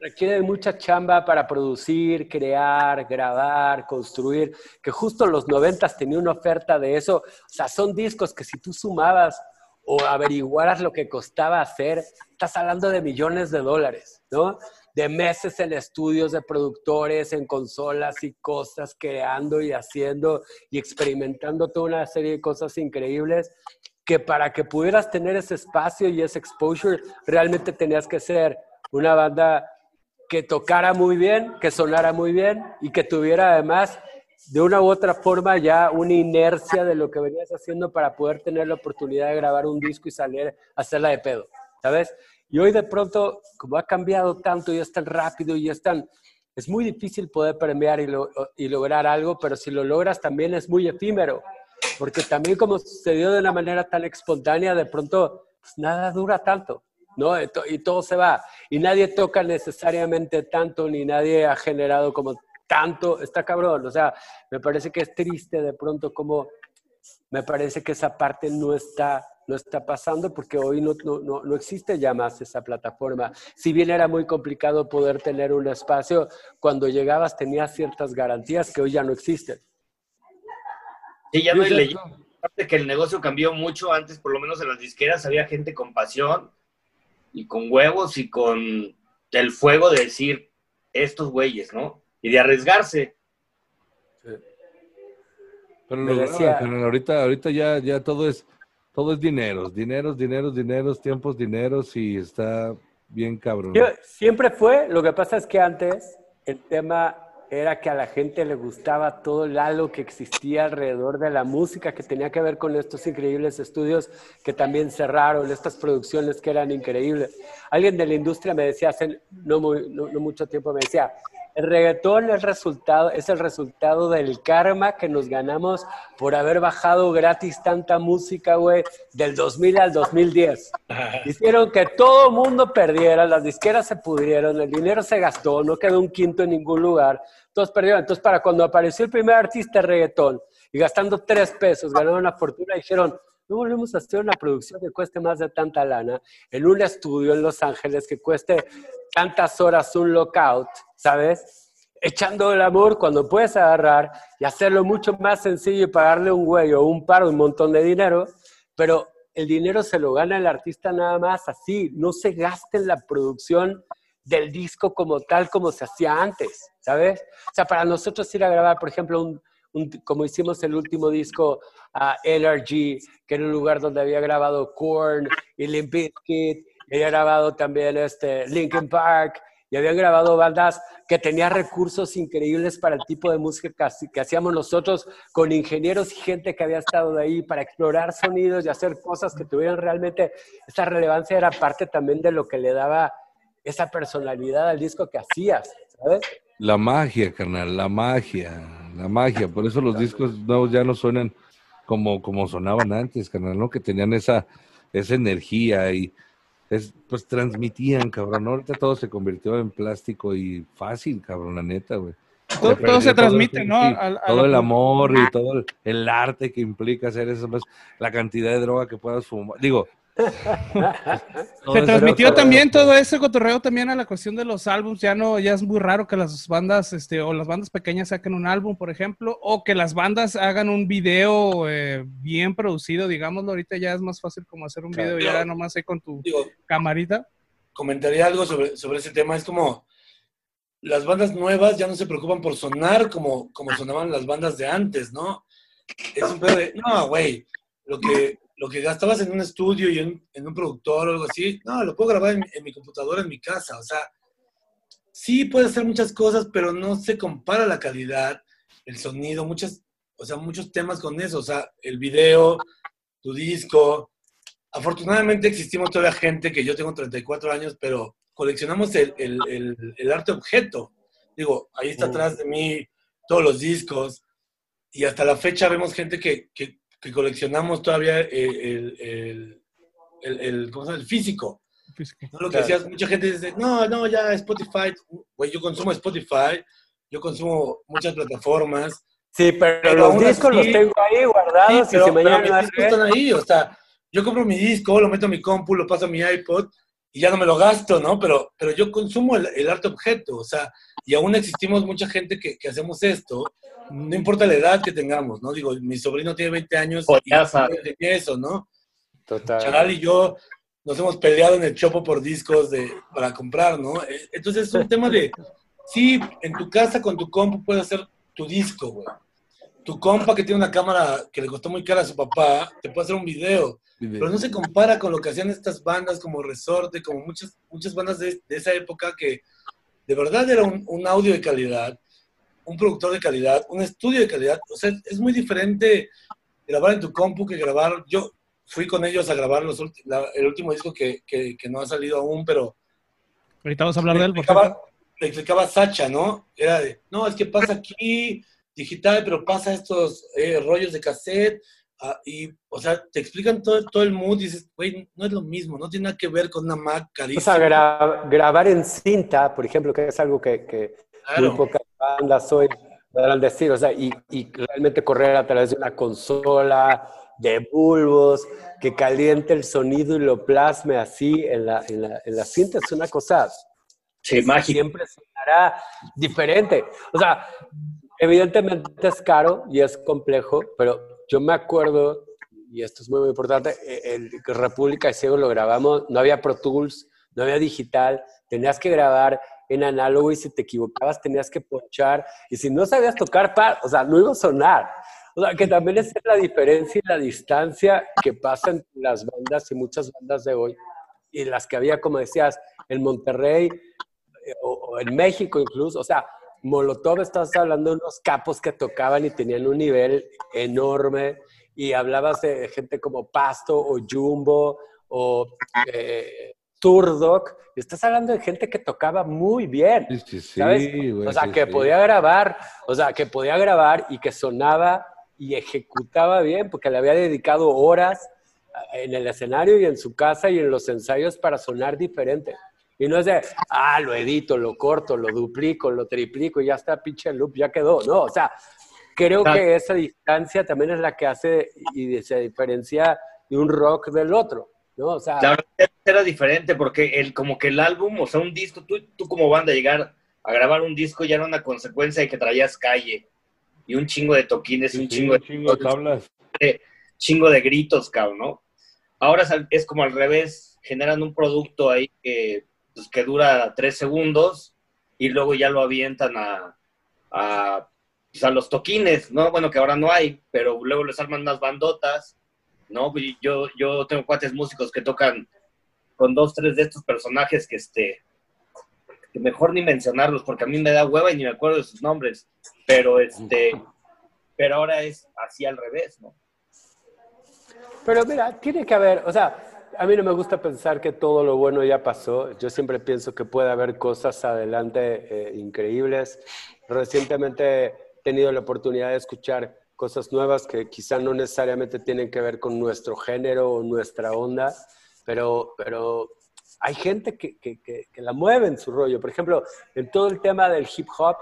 requiere mucha chamba para producir, crear, grabar, construir, que justo los noventas tenía una oferta de eso. O sea, son discos que si tú sumabas o averiguaras lo que costaba hacer, estás hablando de millones de dólares, ¿no? De meses en estudios de productores, en consolas y cosas, creando y haciendo y experimentando toda una serie de cosas increíbles, que para que pudieras tener ese espacio y ese exposure, realmente tenías que ser una banda que tocara muy bien, que sonara muy bien y que tuviera además de una u otra forma ya una inercia de lo que venías haciendo para poder tener la oportunidad de grabar un disco y salir a hacerla de pedo, ¿sabes? Y hoy de pronto, como ha cambiado tanto y es tan rápido y es tan... Es muy difícil poder premiar y, lograr algo, pero si lo logras también es muy efímero, porque también como sucedió de una manera tan espontánea, de pronto pues nada dura tanto, ¿no? Y todo se va. Y nadie toca necesariamente tanto, ni nadie ha generado como tanto, está cabrón. O sea, me parece que es triste de pronto como, me parece que esa parte no está no está pasando porque hoy no, no, no, existe ya más esa plataforma. Si bien era muy complicado poder tener un espacio, cuando llegabas tenías ciertas garantías que hoy ya no existen. Sí, ya no hay leyenda. Aparte que el negocio cambió mucho, antes por lo menos en las disqueras había gente con pasión y con huevos y con el fuego de decir estos güeyes, ¿no? Y de arriesgarse. Pero, ahorita, ahorita ya, ya todo es todo es dinero, dineros, dineros, dineros, tiempos, dineros y está bien cabrón. siempre fue, lo que pasa es que antes el tema era que a la gente le gustaba todo el halo que existía alrededor de la música que tenía que ver con estos increíbles estudios que también cerraron, estas producciones que eran increíbles. Alguien de la industria me decía hace no mucho tiempo, me decía, el reggaetón es, resultado, es el resultado del karma que nos ganamos por haber bajado gratis tanta música, güey, del 2000 al 2010. (laughs) Hicieron que todo el mundo perdiera, las disqueras se pudrieron, el dinero se gastó, no quedó un quinto en ningún lugar, todos perdieron. Entonces, para cuando apareció el primer artista de reggaetón y gastando tres pesos, ganaron una fortuna, dijeron, no volvemos a hacer una producción que cueste más de tanta lana en un estudio en Los Ángeles que cueste tantas horas un lockout, ¿sabes? Echando el amor cuando puedes agarrar y hacerlo mucho más sencillo y pagarle un güey o un par un montón de dinero, pero el dinero se lo gana el artista nada más así, no se gasta en la producción del disco como tal como se hacía antes, ¿sabes? O sea, para nosotros ir a grabar, por ejemplo, un, como hicimos el último disco a LRG, que era un lugar donde había grabado Korn y Limp Bizkit, había grabado también este Linkin Park, y habían grabado bandas que tenían recursos increíbles para el tipo de música que, hacíamos nosotros, con ingenieros y gente que había estado de ahí para explorar sonidos y hacer cosas que tuvieran realmente esa relevancia, era parte también de lo que le daba esa personalidad al disco que hacías, ¿sabes? La magia, carnal, la magia, la magia. Por eso los discos nuevos ya no suenan como, como sonaban antes, carnal, ¿no? Que tenían esa, esa energía y es, pues transmitían, cabrón. Ahorita todo se convirtió en plástico y fácil, cabrón, la neta, güey. Todo, se transmite, ¿no? todo el amor y todo el, arte que implica hacer eso, pues, la cantidad de droga que puedas fumar. Digo, (laughs) se transmitió también todo ese cotorreo también a la cuestión de los álbums. Ya no, ya es muy raro que las bandas, este, o las bandas pequeñas saquen un álbum, por ejemplo, o que las bandas hagan un video eh, bien producido, digámoslo. Ahorita ya es más fácil como hacer un video ya nomás ahí con tu camarita. Comentaría algo sobre, sobre ese tema. Es como, las bandas nuevas ya no se preocupan por sonar como, como sonaban las bandas de antes, ¿no? Es un pedo de, no, güey, lo que, lo que gastabas en un estudio y en, en un productor o algo así, no, lo puedo grabar en, en mi computadora, en mi casa, o sea, sí puede hacer muchas cosas, pero no se compara la calidad, el sonido, muchas, o sea, muchos temas con eso, o sea, el video, tu disco. Afortunadamente existimos todavía gente que yo tengo 34 años, pero coleccionamos el, el- el- el arte objeto. Digo, ahí está Mm. atrás de mí todos los discos y hasta la fecha vemos gente que, que- que coleccionamos todavía el, el- el- el- el- ¿cómo se llama? el físico. Físico. ¿no? Lo que Claro. decías, mucha gente dice, no, no, ya Spotify, güey, yo consumo Spotify, yo consumo muchas plataformas, Sí, pero, Pero los discos así- los tengo ahí guardados Sí, y si mañana pero mis discos están ahí, o sea, yo compro mi disco, lo meto a mi compu, lo paso a mi iPod y ya no me lo gasto, ¿no? Pero, pero yo consumo el, el arte objeto, o sea, y aún existimos mucha gente que, que hacemos esto, no importa la edad que tengamos, ¿no? Digo, mi sobrino tiene 20 años y Joyaza. yo tenía eso, ¿no? Total. Charal y yo nos hemos peleado en el chopo por discos de, para comprar, ¿no? Eh, Entonces es un tema de, sí, en tu casa con tu compu puedes hacer tu disco, güey. Tu compa que tiene una cámara que le costó muy cara a su papá, te puede hacer un video, pero no se compara con lo que hacían estas bandas como Resorte, como muchas, muchas bandas de, de esa época que de verdad era un, un audio de calidad, un productor de calidad, un estudio de calidad. O sea, es muy diferente grabar en tu compu que grabar. Yo fui con ellos a grabar los la- el último disco que, que- que no ha salido aún, pero Ahorita vamos a hablar de él, por explicaba, cierto. le explicaba Sacha, ¿no? Era de, no, es que pasa aquí digital, pero pasa estos eh, rollos de cassette. ah, y, o sea, te explican todo, todo el mood y dices, güey, no es lo mismo, no tiene nada que ver con una Mac O carísima. sea, gra- grabar en cinta, por ejemplo, que es algo que, que Claro. muy pocas bandas hoy podrán decir, o sea, y, y realmente correr a través de una consola, de bulbos, que caliente el sonido y lo plasme así en la, en la, en la cinta, es una cosa Sí, mágico. siempre sonará diferente. O sea, evidentemente es caro y es complejo, pero yo me acuerdo, y esto es muy, muy importante, el República de Ciego lo grabamos, no había Pro Tools, no había digital, tenías que grabar en análogo y si te equivocabas tenías que ponchar y si no sabías tocar par, o sea, no iba a sonar. O sea, que también es la diferencia y la distancia que pasa entre las bandas y muchas bandas de hoy y las que había, como decías, en Monterrey, eh, o, o en México incluso, o sea, Molotov, estás hablando de unos capos que tocaban y tenían un nivel enorme, y hablabas de gente como Pasto o Jumbo o eh, Turdoc, y estás hablando de gente que tocaba muy bien, Sí, sí, sí, ¿sabes? güey, o sea, sí, que sí. podía grabar, o sea, que podía grabar y que sonaba y ejecutaba bien, porque le había dedicado horas en el escenario y en su casa y en los ensayos para sonar diferente. Y no es de, ah, lo edito, lo corto, lo duplico, lo triplico y ya está, pinche loop, ya quedó. No, o sea, creo que esa distancia también es la que hace y se diferencia de un rock del otro, ¿no? O sea, La verdad era diferente porque el, como que el álbum, o sea, un disco, tú, tú como banda llegar a grabar un disco ya era una consecuencia de que traías calle y un chingo de toquines y un Sí, chingo de, un chingo de tablas. chingo de gritos, cabrón, ¿no? Ahora es como al revés, generan un producto ahí que, pues, que dura tres segundos y luego ya lo avientan a, a, pues, a los toquines, ¿no? Bueno, que ahora no hay, pero luego les arman unas bandotas, ¿no? Y Yo, yo tengo cuates músicos que tocan con dos, tres de estos personajes que, este, mejor ni mencionarlos porque a mí me da hueva y ni me acuerdo de sus nombres, pero este, pero ahora es así al revés, ¿no? Pero mira, tiene que haber, o sea, a mí no me gusta pensar que todo lo bueno ya pasó. Yo siempre pienso que puede haber cosas adelante eh, increíbles. Recientemente he tenido la oportunidad de escuchar cosas nuevas que quizá no necesariamente tienen que ver con nuestro género o nuestra onda, pero, pero hay gente que, que, que, que la mueve en su rollo. Por ejemplo, en todo el tema del hip hop,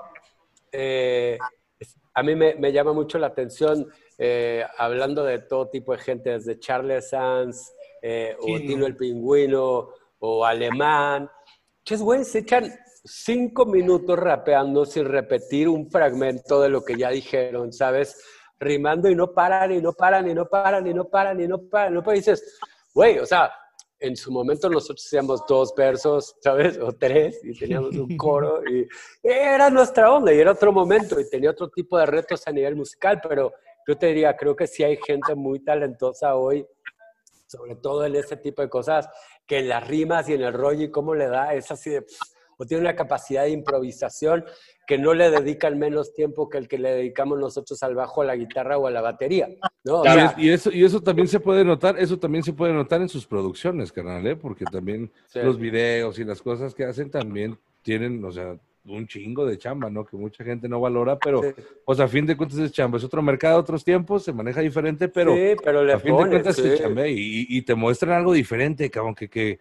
eh, a mí me, me llama mucho la atención, eh, hablando de todo tipo de gente, desde Charles Sanz, eh, o Sí, Tino no. el Pingüino, o Alemán. Ches, güey, se echan cinco minutos rapeando sin repetir un fragmento de lo que ya dijeron, ¿sabes? Rimando y no paran, y no paran, y no paran, y no paran, y no paran, y no paran. Y dices, güey, o sea, en su momento nosotros hacíamos dos versos, ¿sabes? O tres, y teníamos un (laughs) coro, y era nuestra onda, y era otro momento, y tenía otro tipo de retos a nivel musical, pero yo te diría, creo que sí hay gente muy talentosa hoy, sobre todo en ese tipo de cosas, que en las rimas y en el rollo y cómo le da, es así de... pff, o tiene una capacidad de improvisación que no le dedican menos tiempo que el que le dedicamos nosotros al bajo, a la guitarra o a la batería, ¿no? O Y sea, es- y, eso, y eso también se puede notar, eso también se puede notar en sus producciones, carnal, ¿eh? porque también Sí. los videos y las cosas que hacen también tienen, o sea, un chingo de chamba, ¿no? Que mucha gente no valora, pero, Sí. pues a fin de cuentas es chamba, es otro mercado, otros tiempos, se maneja diferente, pero sí, pero le a fin de cuentas sí. chambea y, y te muestran algo diferente, cabrón, que, que,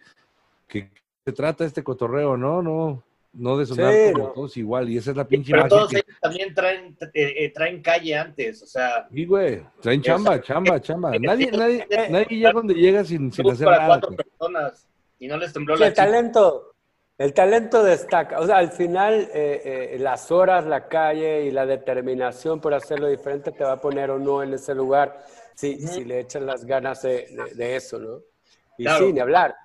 que se trata este cotorreo, ¿no? No, no de sonar Sí, como no. todos igual, y esa es la pinche Pero magia todos que- ellos también traen, eh, eh, traen calle antes, o sea, Sí, güey, traen chamba, chamba, chamba. Nadie, nadie, nadie llega donde llega sin, sin hacer para nada. cuatro cabrón. personas y no les tembló Sí, la el chica. talento, el talento destaca. O sea, al final, eh, eh, las horas, la calle y la determinación por hacerlo diferente te va a poner o no en ese lugar si, si le echas las ganas de, de- de eso, ¿no? Y Claro. sí, ni hablar.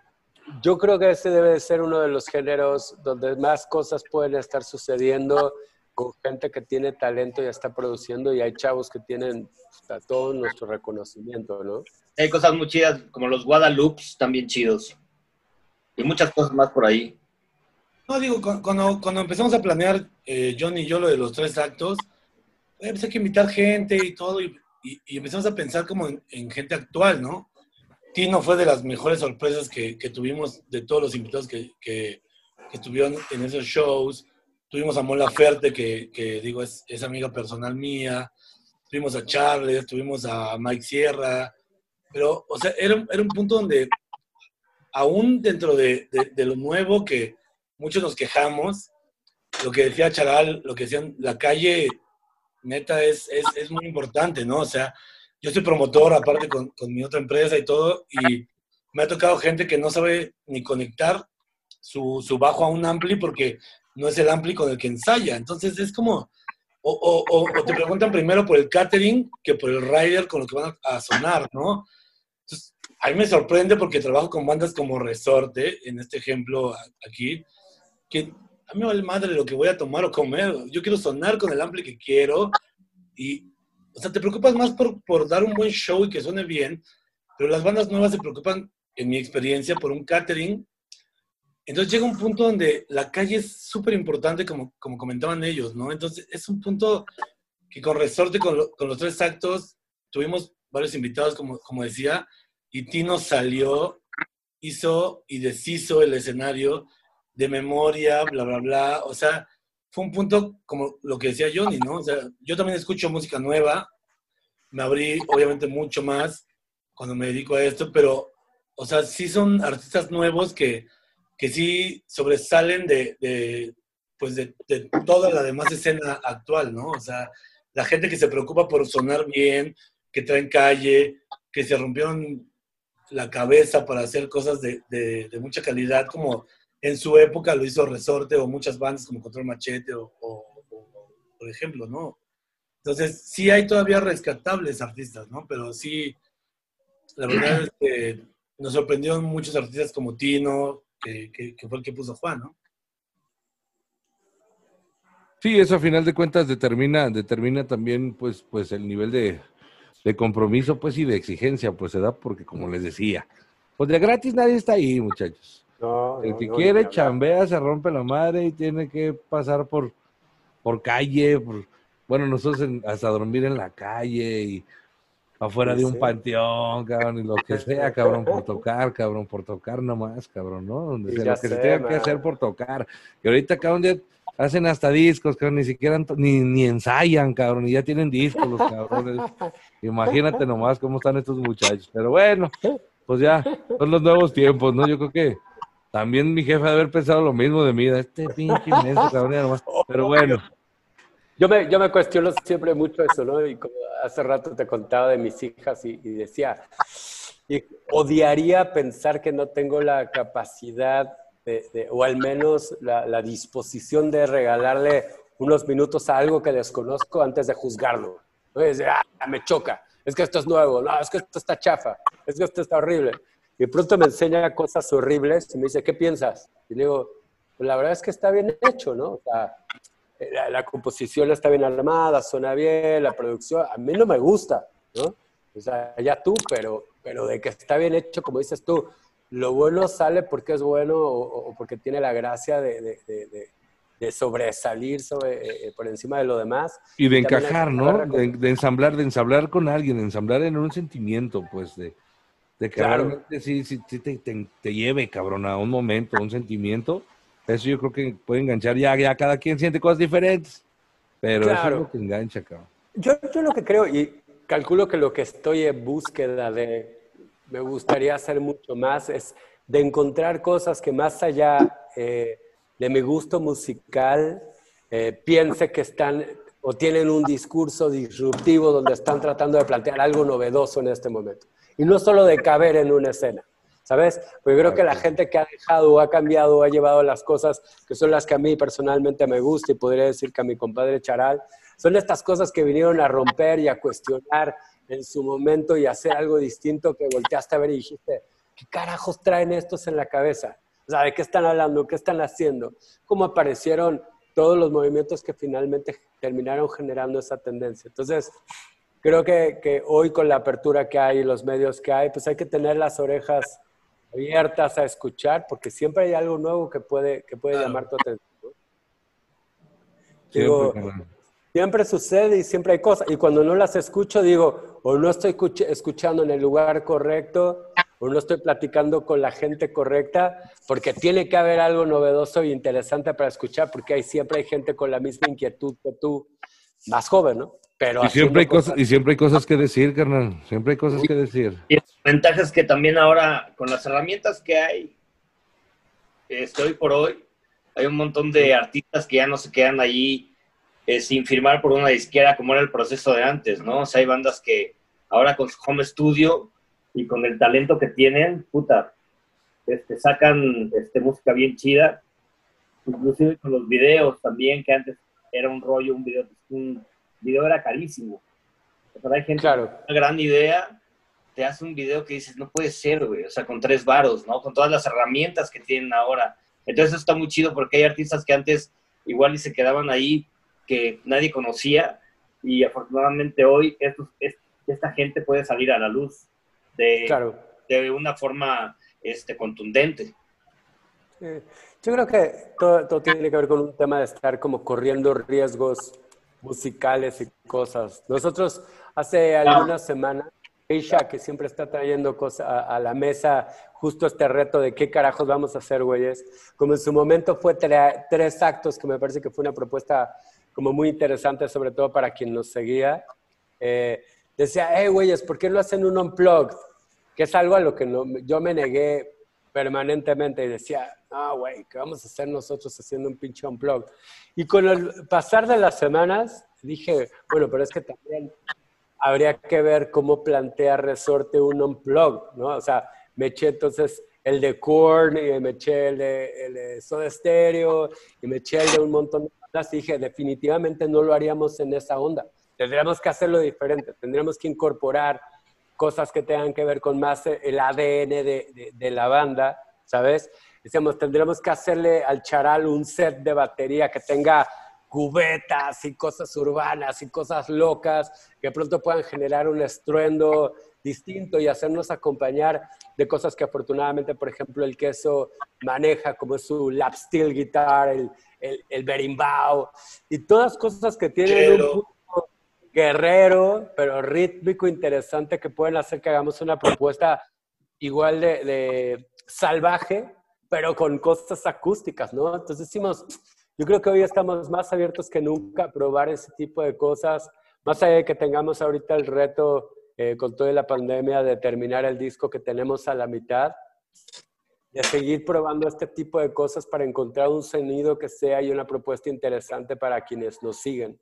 Yo creo que ese debe de ser uno de los géneros donde más cosas pueden estar sucediendo con gente que tiene talento y está produciendo y hay chavos que tienen hasta todo nuestro reconocimiento, ¿no? Hay cosas muy chidas, como los Guadalupes, también chidos. Y muchas cosas más por ahí. No, digo, cu- cuando, cuando empezamos a planear eh, John y yo lo de los tres actos, eh, pues que invitar gente y todo, y, y- y empezamos a pensar como en, en gente actual, ¿no? Tino fue de las mejores sorpresas que, que tuvimos de todos los invitados que, que- que estuvieron en esos shows. Tuvimos a Mola Ferte, que, digo, es, es amiga personal mía. Tuvimos a Charles, tuvimos a Mike Sierra. Pero, o sea, era, era un punto donde, aún dentro de, de- de lo nuevo que muchos nos quejamos, lo que decía Charal, lo que decían, la calle, neta, es, es, es muy importante, ¿no? O sea, yo soy promotor, aparte con, con mi otra empresa y todo, y me ha tocado gente que no sabe ni conectar su, su bajo a un ampli porque no es el ampli con el que ensaya. Entonces es como, o, o- o- te preguntan primero por el catering que por el rider con lo que van a, sonar, ¿no? Entonces, a mí me sorprende porque trabajo con bandas como Resorte, en este ejemplo aquí, que a mí me vale madre lo que voy a tomar o comer. Yo quiero sonar con el ampli que quiero y, o sea, te preocupas más por, por dar un buen show y que suene bien, pero las bandas nuevas se preocupan, en mi experiencia, por un catering. Entonces llega un punto donde la calle es súper importante, como, como comentaban ellos, ¿no? Entonces es un punto que con resorte, con, con los tres actos, tuvimos varios invitados, como, como decía, y Tino salió, hizo y deshizo el escenario de memoria, bla, bla, bla. O sea, fue un punto como lo que decía Johnny, ¿no? O sea, yo también escucho música nueva, me abrí obviamente mucho más cuando me dedico a esto, pero, o sea, sí son artistas nuevos que, que sí sobresalen de, de, pues de, de toda la demás escena actual, ¿no? O sea, la gente que se preocupa por sonar bien, que traen calle, que se rompieron la cabeza para hacer cosas de, de- de mucha calidad, como en su época lo hizo Resorte o muchas bandas como Control Machete o, por ejemplo, ¿no? Entonces, sí hay todavía rescatables artistas, ¿no? Pero sí, la verdad es que nos sorprendieron muchos artistas como Tino, que fue el que puso Juan, ¿no? Sí, eso a final de cuentas determina, determina también pues, pues el nivel de, de compromiso pues y de exigencia, pues se da porque como les decía, pues de gratis nadie está ahí, muchachos. No, El que no, quiere chambea, se rompe la madre y tiene que pasar por, por calle, por, bueno, nosotros en- hasta dormir en la calle y afuera Sí, de un sí. panteón, cabrón, y lo que sea, cabrón, por tocar, cabrón, por tocar nomás, cabrón, ¿no? Donde sea, lo que se tenga que hacer por tocar. Y ahorita, cabrón, ya hacen hasta discos, cabrón, ni siquiera, ni, ni ensayan, cabrón, y ya tienen discos los cabrones. (laughs) Imagínate nomás cómo están estos muchachos. Pero bueno, pues ya, son los nuevos tiempos, ¿no? Yo creo que también mi jefe de haber pensado lo mismo de mí, de este pinche inmenso, cabrón. Pero bueno, Yo me, yo me cuestiono siempre mucho eso, ¿no? Y como hace rato te contaba de mis hijas y, decía, odiaría pensar que no tengo la capacidad de, o al menos la, disposición de regalarle unos minutos a algo que desconozco antes de juzgarlo. ah, me choca, es que esto es nuevo, no, es que esto está chafa, es que esto está horrible. Y pronto me enseña cosas horribles y me dice, ¿qué piensas? Y le digo, pues la verdad es que está bien hecho, ¿no? O sea, la, la composición está bien armada, suena bien, la producción, a mí no me gusta, ¿no? O sea, ya tú, pero, pero de que está bien hecho, como dices tú, lo bueno sale porque es bueno o, o porque tiene la gracia de, de- de- de- de sobresalir sobre, eh, por encima de lo demás. Y de encajar, ¿no? De, de ensamblar, de ensamblar con alguien, de ensamblar en un sentimiento, pues, de, de que Claro. realmente sí, sí, sí te, te- te lleve, cabrón, a un momento, a un sentimiento. Eso yo creo que puede enganchar. Ya, ya cada quien siente cosas diferentes, pero eso Claro. es lo que engancha, cabrón. Yo, yo lo que creo, y calculo que lo que estoy en búsqueda de, me gustaría hacer mucho más, es de encontrar cosas que más allá eh, de mi gusto musical, eh, piense que están o tienen un discurso disruptivo donde están tratando de plantear algo novedoso en este momento. Y no solo de caber en una escena, ¿sabes? Porque creo que la gente que ha dejado ha cambiado ha llevado las cosas que son las que a mí personalmente me gusta y podría decir que a mi compadre Charal, son estas cosas que vinieron a romper y a cuestionar en su momento y hacer algo distinto que volteaste a ver y dijiste, ¿qué carajos traen estos en la cabeza? O sea, ¿de qué están hablando? ¿Qué están haciendo? ¿Cómo aparecieron todos los movimientos que finalmente terminaron generando esa tendencia? Entonces, creo que, que hoy con la apertura que hay y los medios que hay, pues hay que tener las orejas abiertas a escuchar, porque siempre hay algo nuevo que puede, que puede llamar tu atención. Digo, Siempre, sucede y siempre hay cosas. Y cuando no las escucho, digo, o no estoy escuch- escuchando en el lugar correcto, o no estoy platicando con la gente correcta, porque tiene que haber algo novedoso e interesante para escuchar, porque hay, siempre hay gente con la misma inquietud que tú, más joven, ¿no? Pero Y siempre, hay cosas, y siempre hay cosas que decir, carnal. Siempre hay cosas que decir. Y la ventaja es que también ahora, con las herramientas que hay, este, hoy por hoy, hay un montón de artistas que ya no se quedan allí eh, sin firmar por una disquera como era el proceso de antes, ¿no? O sea, hay bandas que ahora con su home studio y con el talento que tienen, puta, este, sacan este, música bien chida, inclusive con los videos también, que antes era un rollo, un video, un video era carísimo. O sea, hay gente Claro. una gran idea, te hace un video que dices, no puede ser, güey, o sea, con tres varos, ¿no? Con todas las herramientas que tienen ahora. Entonces eso está muy chido porque hay artistas que antes igual y se quedaban ahí que nadie conocía y afortunadamente hoy estos- esta gente puede salir a la luz de, Claro. de una forma este, contundente. Eh, Yo creo que todo, todo tiene que ver con un tema de estar como corriendo riesgos musicales y cosas. Nosotros hace algunas semanas, Keisha, que siempre está trayendo cosas a, la mesa, justo este reto de qué carajos vamos a hacer, güeyes. Como en su momento fue tre- tres actos, que me parece que fue una propuesta como muy interesante, sobre todo para quien nos seguía. Eh, decía, hey, güeyes, ¿por qué no hacen un unplugged? Que es algo a lo que yo me negué permanentemente y decía, ah, güey, ¿qué vamos a hacer nosotros haciendo un pinche unplug? Y con el pasar de las semanas dije, bueno, pero es que también habría que ver cómo plantea Resorte un unplug, ¿no? O sea, me eché entonces el de Korn y me eché el de, el de Stereo y me eché el de un montón de bandas y dije, definitivamente no lo haríamos en esa onda. Tendríamos que hacerlo diferente, tendríamos que incorporar cosas que tengan que ver con más el ADN de, de- de la banda, ¿sabes? Decíamos, tendríamos que hacerle al charal un set de batería que tenga cubetas y cosas urbanas y cosas locas que pronto puedan generar un estruendo distinto y hacernos acompañar de cosas que afortunadamente, por ejemplo, el queso maneja, como es su lap steel guitar, el, el, el berimbau, y todas cosas que tienen Chelo. un guerrero, pero rítmico, interesante, que pueden hacer que hagamos una propuesta igual de, salvaje, pero con cosas acústicas, ¿no? Entonces decimos, yo creo que hoy estamos más abiertos que nunca a probar ese tipo de cosas, más allá de que tengamos ahorita el reto eh, con toda la pandemia de terminar el disco que tenemos a la mitad, de seguir probando este tipo de cosas para encontrar un sonido que sea y una propuesta interesante para quienes nos siguen.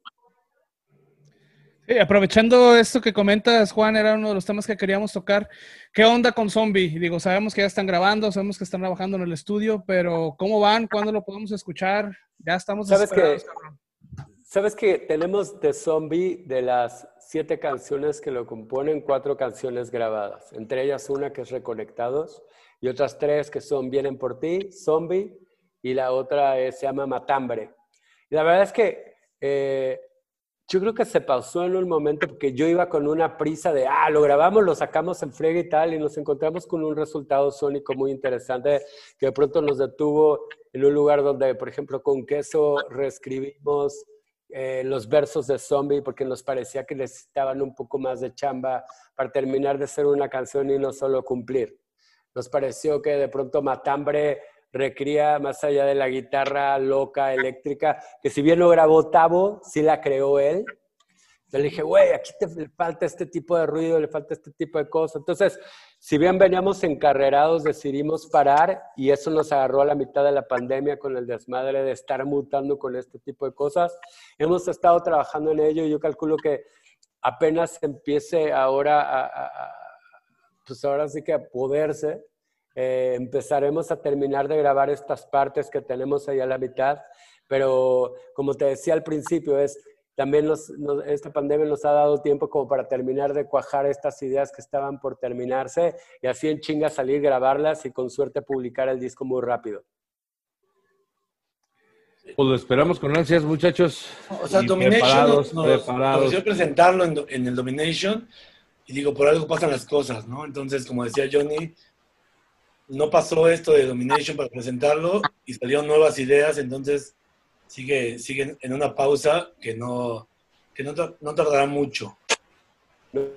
Sí, aprovechando esto que comentas, Juan, era uno de los temas que queríamos tocar. ¿Qué onda con Zombie? Digo, sabemos que ya están grabando, sabemos que están trabajando en el estudio, pero ¿cómo van? ¿Cuándo lo podemos escuchar? Ya estamos ¿Sabes qué? cabrón. ¿Sabes que tenemos de Zombie, de las siete canciones que lo componen, cuatro canciones grabadas? Entre ellas una que es Reconectados y otras tres que son Vienen por ti, Zombie, y la otra es- se llama Matambre. Y la verdad es que eh, yo creo que se pausó en un momento porque yo iba con una prisa de, ah, lo grabamos, lo sacamos en frega y tal, y nos encontramos con un resultado sónico muy interesante que de pronto nos detuvo en un lugar donde, por ejemplo, con queso reescribimos eh, los versos de Zombie porque nos parecía que necesitaban un poco más de chamba para terminar de ser una canción y no solo cumplir. Nos pareció que de pronto Matambre requería, más allá de la guitarra loca, eléctrica, que si bien lo grabó Tavo, sí la creó él. Le dije, güey, aquí te le falta este tipo de ruido, le falta este tipo de cosas. Entonces, si bien veníamos encarrerados, decidimos parar y eso nos agarró a la mitad de la pandemia con el desmadre de estar mutando con este tipo de cosas. Hemos estado trabajando en ello y yo calculo que apenas empiece ahora a, a- a- pues ahora sí que a poderse, eh, empezaremos a terminar de grabar estas partes que tenemos ahí a la mitad, pero como te decía al principio, es también nos- nos- esta pandemia nos ha dado tiempo como para terminar de cuajar estas ideas que estaban por terminarse y así en chinga salir, grabarlas y con suerte publicar el disco muy rápido. Pues lo esperamos con ansias, muchachos. O sea, Y Domination preparados, nos, nos preparados. ofreció presentarlo en, en el Domination y digo, por algo pasan las cosas, ¿no? Entonces, como decía Johnny, no pasó esto de Domination para presentarlo y salieron nuevas ideas, entonces sigue, sigue en una pausa que no, que no, no tardará mucho.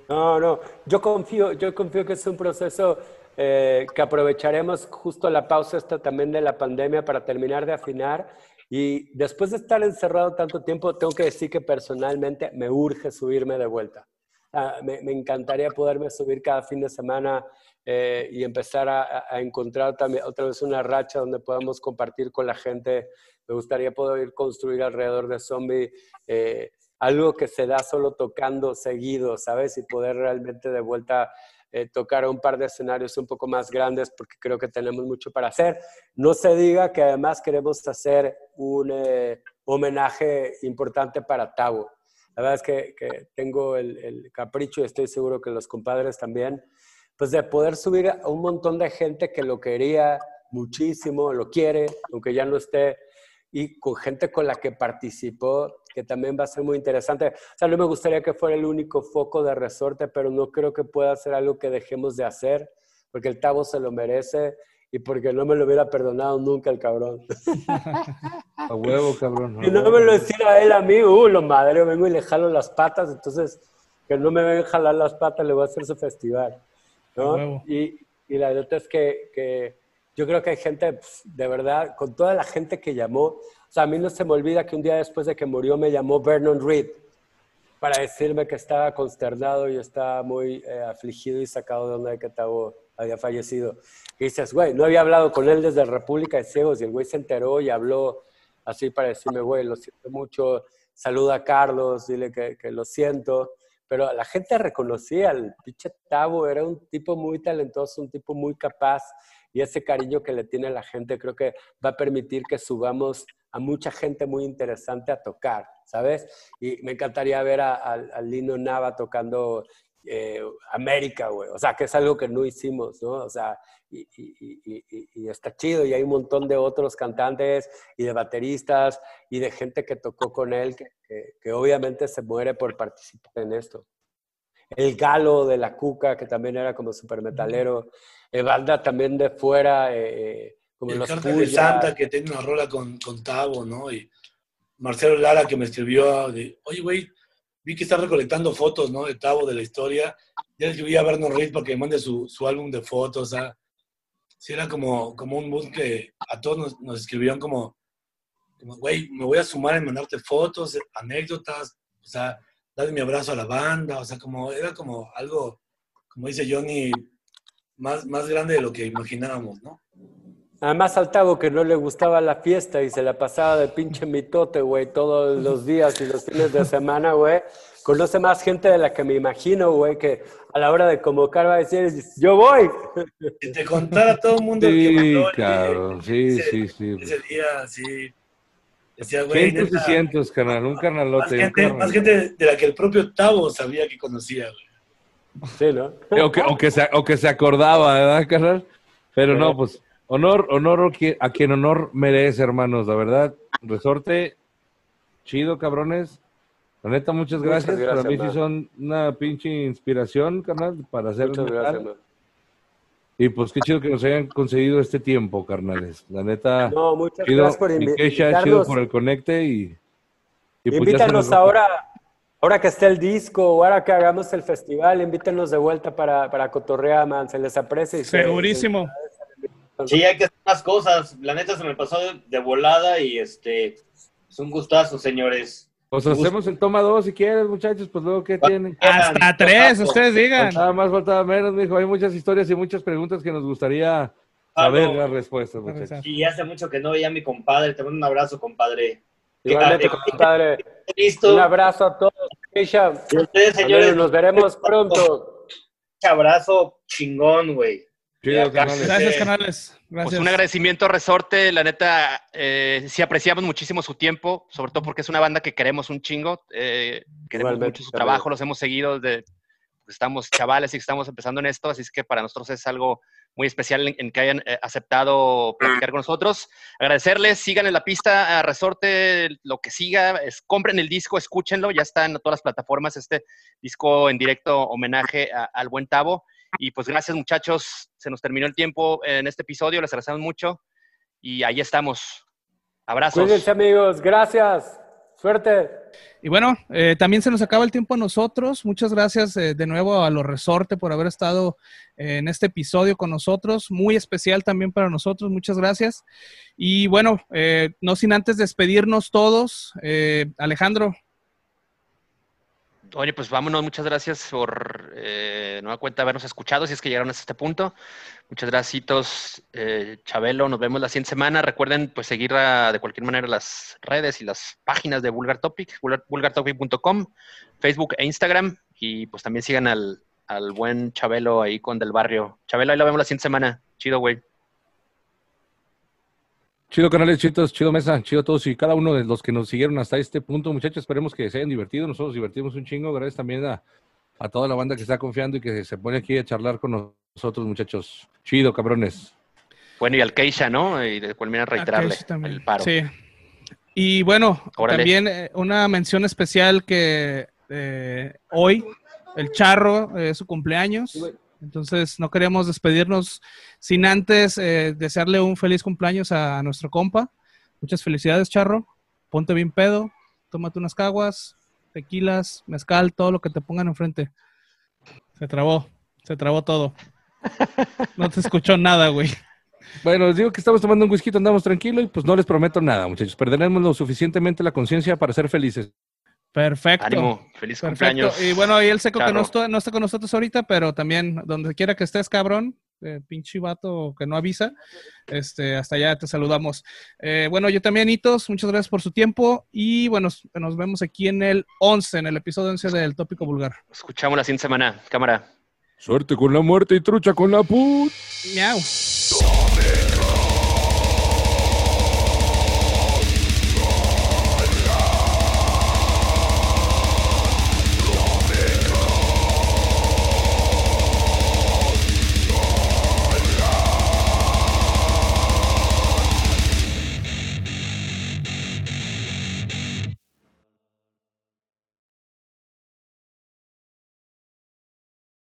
No, no, yo confío, yo confío que es un proceso eh, que aprovecharemos justo la pausa esta también de la pandemia para terminar de afinar. Y después de estar encerrado tanto tiempo, tengo que decir que personalmente me urge subirme de vuelta. Ah, me, me encantaría poderme subir cada fin de semana eh, y empezar a, a- encontrar también otra vez una racha donde podamos compartir con la gente. Me gustaría poder construir alrededor de Zombie eh, algo que se da solo tocando seguido, ¿sabes? Y poder realmente de vuelta eh, tocar un par de escenarios un poco más grandes porque creo que tenemos mucho para hacer. No se diga que además queremos hacer un eh, homenaje importante para Tavo. La verdad es que, que tengo el, el capricho y estoy seguro que los compadres también, pues de poder subir a un montón de gente que lo quería muchísimo, lo quiere, aunque ya no esté, y con gente con la que participó, que también va a ser muy interesante. O sea, no me gustaría que fuera el único foco de resorte, pero no creo que pueda ser algo que dejemos de hacer, porque el Tavo se lo merece y porque no me lo hubiera perdonado nunca el cabrón. (laughs) A huevo, cabrón. Si no me lo hiciera él a mí, uh, lo madre, vengo y le jalo las patas, entonces que no me vengan a jalar las patas, le voy a hacer su festival. ¿No? Y, y la neta es que, que yo creo que hay gente, pues, de verdad, con toda la gente que llamó, o sea, a mí no se me olvida que un día después de que murió me llamó Vernon Reed para decirme que estaba consternado y estaba muy eh, afligido y sacado de onda de que Tavo había fallecido. Y dices, güey, no había hablado con él desde República de Ciegos y el güey se enteró y habló así para decirme, güey, lo siento mucho, saluda a Carlos, dile que, que lo siento. Pero la gente reconocía al pinche Tavo, era un tipo muy talentoso, un tipo muy capaz y ese cariño que le tiene la gente creo que va a permitir que subamos a mucha gente muy interesante a tocar, ¿sabes? Y me encantaría ver a, a- a Lino Nava tocando eh, América, güey. O sea, que es algo que no hicimos, ¿no? O sea, y, y- y- y- está chido. Y hay un montón de otros cantantes y de bateristas y de gente que tocó con él que, que- que obviamente se muere por participar en esto. El Galo de la Cuca, que también era como super metalero. Eh, banda también de fuera, eh, eh, como el los Cártel de. Santa que tiene una rola con, con Tavo, ¿no? Y Marcelo Lara que me escribió de, oye, güey, vi que está recolectando fotos, ¿no? De Tavo, de la historia. Ya le escribí a Vernon Reed para que me mande su, su álbum de fotos, sea, sí era como, como un mood que a todos nos, nos escribieron como, güey, me voy a sumar en mandarte fotos, anécdotas, o sea, darle mi abrazo a la banda, o sea, como, era como algo, como dice Johnny, más, más grande de lo que imaginábamos, ¿no? Además al Tavo que no le gustaba la fiesta y se la pasaba de pinche mitote, güey, todos los días y los fines de semana, güey. Conoce más gente de la que me imagino, güey, que a la hora de convocar va a decir, yo voy. Si te contara todo el mundo el que Sí, el- cabrón. Sí, ese- sí, sí. ese día, sí. Decía, güey, y neta, cientos, carnal. Un más carnalote. un gente, carnal. más gente de la que el propio Tavo sabía que conocía, güey. Sí, ¿no? O que, o que se, o que se acordaba, ¿verdad, carnal? Pero no, pues, honor, honor a quien honor merece, hermanos, la verdad. Resorte, chido, cabrones. La neta, muchas Muchas gracias. gracias, Para mí man. sí son una pinche inspiración, carnal, para hacer Muchas gracias, man. Y pues qué chido que nos hayan concedido este tiempo, carnales. La neta, No, muchas chido. gracias por Mi invi- Keisha, chido invitarnos. por el conecte y... y pues Invítanos nos- ahora, ahora que esté el disco, o ahora que hagamos el festival, invítanos de vuelta para, para cotorrear, man. Se les aprecia. y se- Segurísimo. Sí, hay que hacer más cosas. La neta se me pasó de, de volada y este es un gustazo, señores. Pues hacemos el toma dos si quieres, muchachos, pues luego, ¿qué tienen? Hasta tres, ustedes digan. Faltaba más, faltaba menos, mijo. Hay muchas historias y muchas preguntas que nos gustaría Ah, saber no. las respuestas, muchachos. Y hace mucho que no veía a mi compadre. Te mando un abrazo, compadre. Igualmente, Que- compadre. Listo. Un abrazo a todos. Y ustedes, señores, nos veremos pronto. un abrazo chingón, güey. Carnales. Gracias, canales. Gracias. Pues un agradecimiento a Resorte, la neta, eh, sí apreciamos muchísimo su tiempo, sobre todo porque es una banda que queremos un chingo, eh, queremos Igualmente, mucho su trabajo, los hemos seguido desde pues, estamos chavales y estamos empezando en esto, así es que para nosotros es algo muy especial en, en que hayan eh, aceptado platicar con nosotros. Agradecerles, sigan en la pista a Resorte, lo que siga, es, compren el disco, escúchenlo, ya está en todas las plataformas este disco en directo homenaje a- al buen Tavo. Y pues gracias muchachos, se nos terminó el tiempo en este episodio, les agradecemos mucho y ahí estamos. Abrazos. Cuídense, amigos. Gracias. Suerte. Y bueno, eh, también se nos acaba el tiempo a nosotros. Muchas gracias eh, de nuevo a los Resorte por haber estado eh, en este episodio con nosotros. Muy especial también para nosotros. Muchas gracias. Y bueno, eh, no sin antes despedirnos todos. Eh, Alejandro, Oye, pues vámonos, muchas gracias por eh, nueva cuenta habernos escuchado, si es que llegaron hasta este punto. Muchas gracias, eh, Chabelo, nos vemos la siguiente semana. Recuerden pues seguir de cualquier manera las redes y las páginas de Vulgar Topic, vulgar- vulgartopic.com, Facebook e Instagram. Y pues también sigan al, al buen Chabelo ahí con Del Barrio. Chabelo, ahí lo vemos la siguiente semana. Chido, güey. Chido, canales, chidos, chido mesa, chido todos y cada uno de los que nos siguieron hasta este punto, muchachos. Esperemos que se hayan divertido. Nosotros nos divertimos un chingo. Gracias también a, a toda la banda que está confiando y que se pone aquí a charlar con nosotros, muchachos. Chido, cabrones. Bueno, y al Keisha, ¿no? Y de cual manera reiterarle el paro. Sí. Y bueno, Órale. también eh, una mención especial que eh, hoy, el Charro, es su cumpleaños. Entonces, no queríamos despedirnos sin antes eh, desearle un feliz cumpleaños a nuestro compa. Muchas felicidades, Charro. Ponte bien pedo, tómate unas caguas, tequilas, mezcal, todo lo que te pongan enfrente. Se trabó, se trabó todo. No te escuchó (laughs) nada, güey. Bueno, les digo que estamos tomando un whisky, andamos tranquilo y pues no les prometo nada, muchachos. Perderemos lo suficientemente la conciencia para ser felices. Perfecto. Ánimo, feliz Perfecto. cumpleaños. Y bueno, ahí el seco que no está, no está con nosotros ahorita, pero también donde quiera que estés, cabrón, eh, pinche vato que no avisa, este, hasta allá te saludamos. Eh, bueno, yo también, Hitos, muchas gracias por su tiempo y bueno, nos vemos aquí en el 11, en el episodio 11 del Tópico Vulgar. Escuchamos la siguiente semana. Cámara. Suerte con la muerte y trucha con la put. Miau.